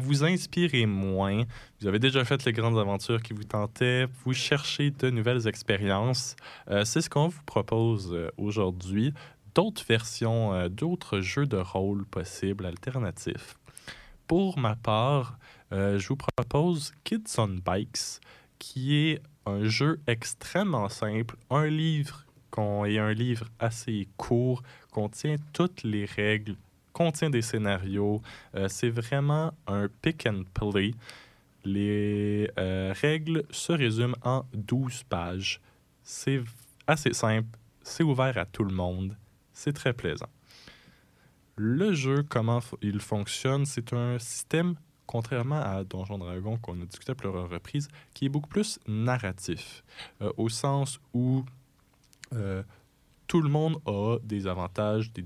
vous inspirer moins. Vous avez déjà fait les grandes aventures qui vous tentaient, vous cherchez de nouvelles expériences. Euh, c'est ce qu'on vous propose euh, aujourd'hui. D'autres versions, d'autres jeux de rôle possibles, alternatifs. Pour ma part, euh, je vous propose Kids on Bikes, qui est un jeu extrêmement simple, un livre et un livre assez court, contient toutes les règles, contient des scénarios. Euh, c'est vraiment un pick and play. Les euh, règles se résument en 12 pages. C'est assez simple, c'est ouvert à tout le monde, c'est très plaisant. Le jeu, comment il fonctionne, c'est un système, contrairement à Donjon Dragon qu'on a discuté à plusieurs reprises, qui est beaucoup plus narratif, euh, au sens où euh, tout le monde a des avantages, des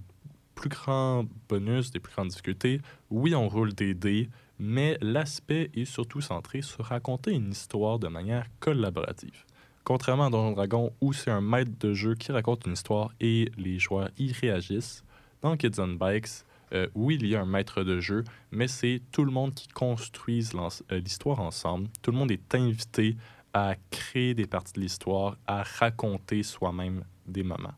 plus grands bonus, des plus grandes difficultés. Oui, on roule des dés, mais l'aspect est surtout centré sur raconter une histoire de manière collaborative. Contrairement à Donjon Dragon, où c'est un maître de jeu qui raconte une histoire et les joueurs y réagissent, dans Kids on Bikes, euh, où il y a un maître de jeu, mais c'est tout le monde qui construise l'histoire ensemble. Tout le monde est invité à créer des parties de l'histoire, à raconter soi-même des moments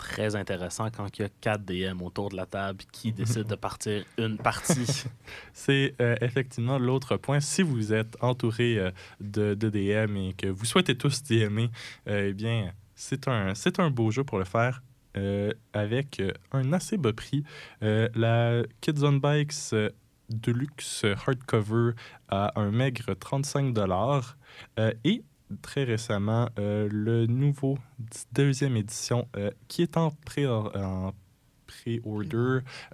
très intéressant quand il y a 4 DM autour de la table qui décident de partir une partie. C'est euh, effectivement l'autre point. Si vous êtes entouré euh, de, de, DM et que vous souhaitez tous DMer, euh, eh bien, c'est un, c'est un beau jeu pour le faire. Avec un assez bas prix. la Kids on Bikes Deluxe Hardcover à un maigre 35 et très récemment euh, le nouveau deuxième édition euh, qui est en pré-order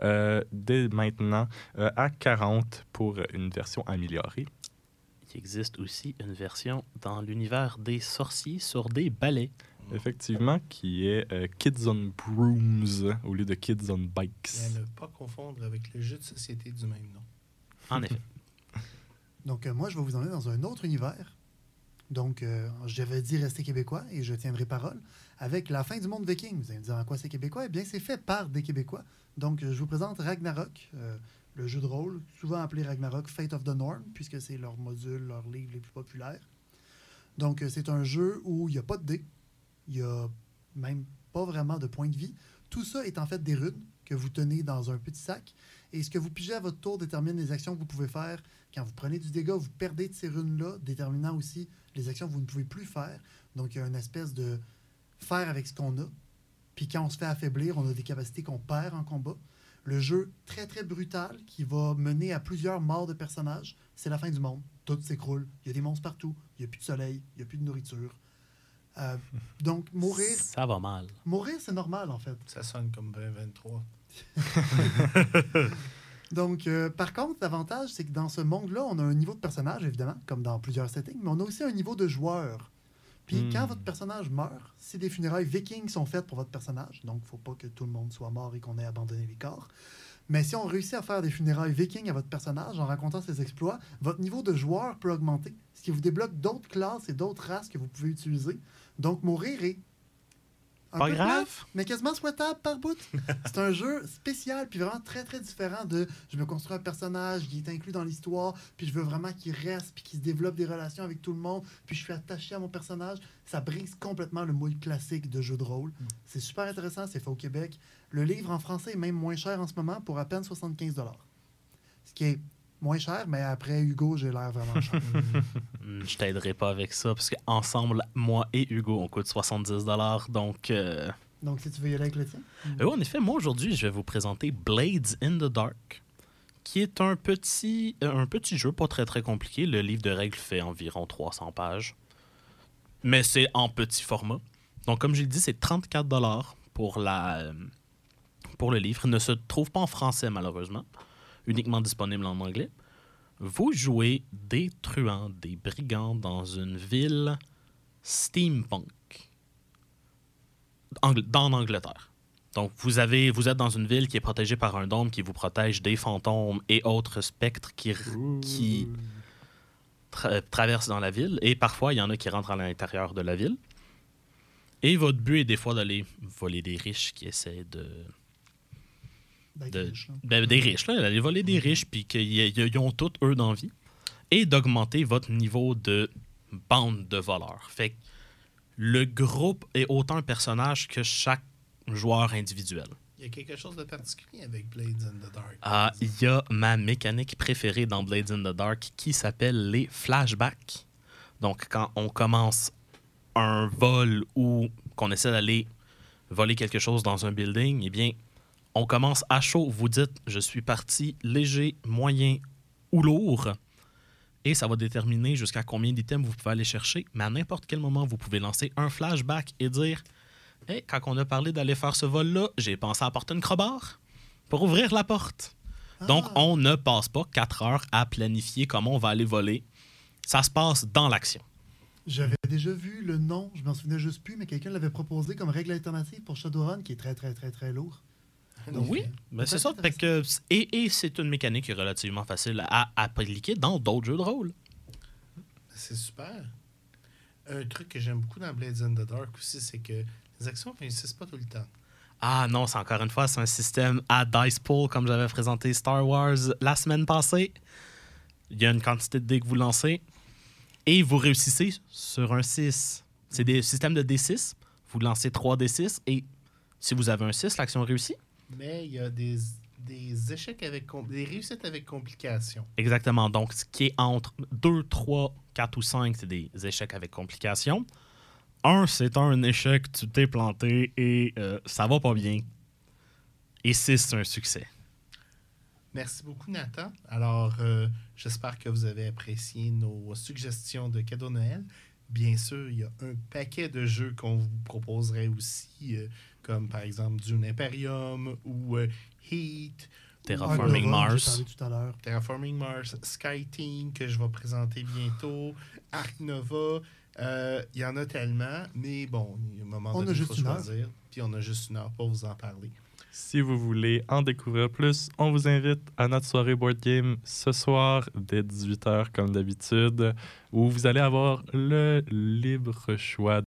euh, dès maintenant à 40 pour une version améliorée. Il existe aussi une version dans l'univers des sorciers sur des balais. Effectivement, qui est Kids on Brooms au lieu de Kids on Bikes. Et à ne pas confondre avec le jeu de société du même nom. En effet. Donc, moi, je vais vous emmener dans un autre univers donc, euh, j'avais dit rester québécois et je tiendrai parole avec la fin du monde viking. Vous allez me dire en quoi c'est québécois? Eh bien, c'est fait par des Québécois. Donc, je vous présente Ragnarok, euh, le jeu de rôle, souvent appelé Ragnarok Fate of the Norm, puisque c'est leur module, leur livre les plus populaires. Donc, euh, c'est un jeu où il n'y a pas de dés, il n'y a même pas vraiment de points de vie. Tout ça est en fait des runes que vous tenez dans un petit sac. Et ce que vous pigez à votre tour détermine les actions que vous pouvez faire. Quand vous prenez du dégât, vous perdez de ces runes-là, déterminant aussi les actions que vous ne pouvez plus faire. Donc, il y a une espèce de faire avec ce qu'on a. Puis quand on se fait affaiblir, on a des capacités qu'on perd en combat. Le jeu très très brutal qui va mener à plusieurs morts de personnages, c'est la fin du monde. Tout s'écroule. Il y a des monstres partout. Il n'y a plus de soleil. Il n'y a plus de nourriture. Euh, donc mourir. Ça va mal. Mourir, c'est normal en fait. Ça sonne comme 2023. Donc, euh, par contre, l'avantage, c'est que dans ce monde-là, on a un niveau de personnage, évidemment, comme dans plusieurs settings, mais on a aussi un niveau de joueur. Puis hmm. quand votre personnage meurt, si des funérailles vikings sont faites pour votre personnage, donc il ne faut pas que tout le monde soit mort et qu'on ait abandonné les corps, mais si on réussit à faire des funérailles vikings à votre personnage en racontant ses exploits, votre niveau de joueur peut augmenter, ce qui vous débloque d'autres classes et d'autres races que vous pouvez utiliser. Donc mourir est pas grave. mais quasiment souhaitable par bout. c'est un jeu spécial, puis vraiment très, très différent de je me construis un personnage qui est inclus dans l'histoire, puis je veux vraiment qu'il reste, puis qu'il se développe des relations avec tout le monde, puis je suis attaché à mon personnage. Ça brise complètement le moule classique de jeu de rôle. Mm. C'est super intéressant, c'est fait au Québec. Le livre en français est même moins cher en ce moment pour à peine 75 Ce qui est moins cher, mais après Hugo, j'ai l'air vraiment cher. Hmm, je t'aiderai pas avec ça, parce qu'ensemble, moi et Hugo, on coûte 70 donc... Euh, donc, si tu veux y aller avec le tien? Euh, en effet, moi, aujourd'hui, je vais vous présenter Blades in the Dark, qui est un petit, euh, un petit jeu pas très, très compliqué. Le livre de règles fait environ 300 pages, mais c'est en petit format. Donc, comme j'ai dit, c'est 34 pour, la, pour le livre. Il ne se trouve pas en français, malheureusement uniquement disponible en anglais. Vous jouez des truands, des brigands dans une ville steampunk dans l'Angleterre. Donc, vous, êtes dans une ville qui est protégée par un dôme qui vous protège des fantômes et autres spectres qui traversent dans la ville. Et parfois, il y en a qui rentrent à l'intérieur de la ville. Et votre but est des fois d'aller voler des riches qui essaient de des riches. Ben, des riches, là. Aller voler des riches, puis qu'ils ont tous, eux, d'envie. Et d'augmenter votre niveau de bande de voleurs. Fait que le groupe est autant un personnage que chaque joueur individuel. Il y a quelque chose de particulier avec Blades in the Dark. Ah, il y a ma mécanique préférée dans Blades in the Dark qui s'appelle les flashbacks. Donc, quand on commence un vol ou qu'on essaie d'aller voler quelque chose dans un building, eh bien, on commence à chaud. Vous dites, je suis parti léger, moyen ou lourd. Et ça va déterminer jusqu'à combien d'items vous pouvez aller chercher. Mais à n'importe quel moment, vous pouvez lancer un flashback et dire hey, quand on a parlé d'aller faire ce vol-là, j'ai pensé à apporter une crowbar pour ouvrir la porte. Donc, ah. on ne passe pas quatre heures à planifier comment on va aller voler. Ça se passe dans l'action. J'avais déjà vu le nom, je m'en souvenais juste plus, mais quelqu'un l'avait proposé comme règle alternative pour Shadowrun, qui est très, très, très, très lourd oui, mais c'est ça. que, et, c'est une mécanique relativement facile à appliquer dans d'autres jeux de rôle. C'est super. Un truc que j'aime beaucoup dans Blades in the Dark aussi, c'est que les actions ne réussissent pas tout le temps. Ah non, c'est encore une fois, c'est un système à dice pool comme j'avais présenté Star Wars la semaine passée. Il y a une quantité de dés que vous lancez et vous réussissez sur un 6. C'est des systèmes de D6. Vous lancez 3 D6 et si vous avez un 6, l'action réussit. Mais il y a des, des échecs avec... des réussites avec complications. Exactement. Donc, ce qui est entre 2, 3, 4 ou 5, c'est des échecs avec complications. 1, c'est un échec, tu t'es planté et euh, ça va pas bien. Et 6, c'est un succès. Merci beaucoup, Nathan. Alors, euh, j'espère que vous avez apprécié nos suggestions de cadeaux Noël. Bien sûr, il y a un paquet de jeux qu'on vous proposerait aussi, euh, comme par exemple Dune Imperium ou euh, Heat, Terraforming Mars. Tout à. Terraforming Mars, Skyteam que je vais présenter bientôt, Ark Nova. Euh, Il y en a tellement, mais bon, il y a un moment On donné, a juste faut choisir. Puis on a juste une heure pour vous en parler. Si vous voulez en découvrir plus, on vous invite à notre soirée board game ce soir dès 18h comme d'habitude, où vous allez avoir le libre choix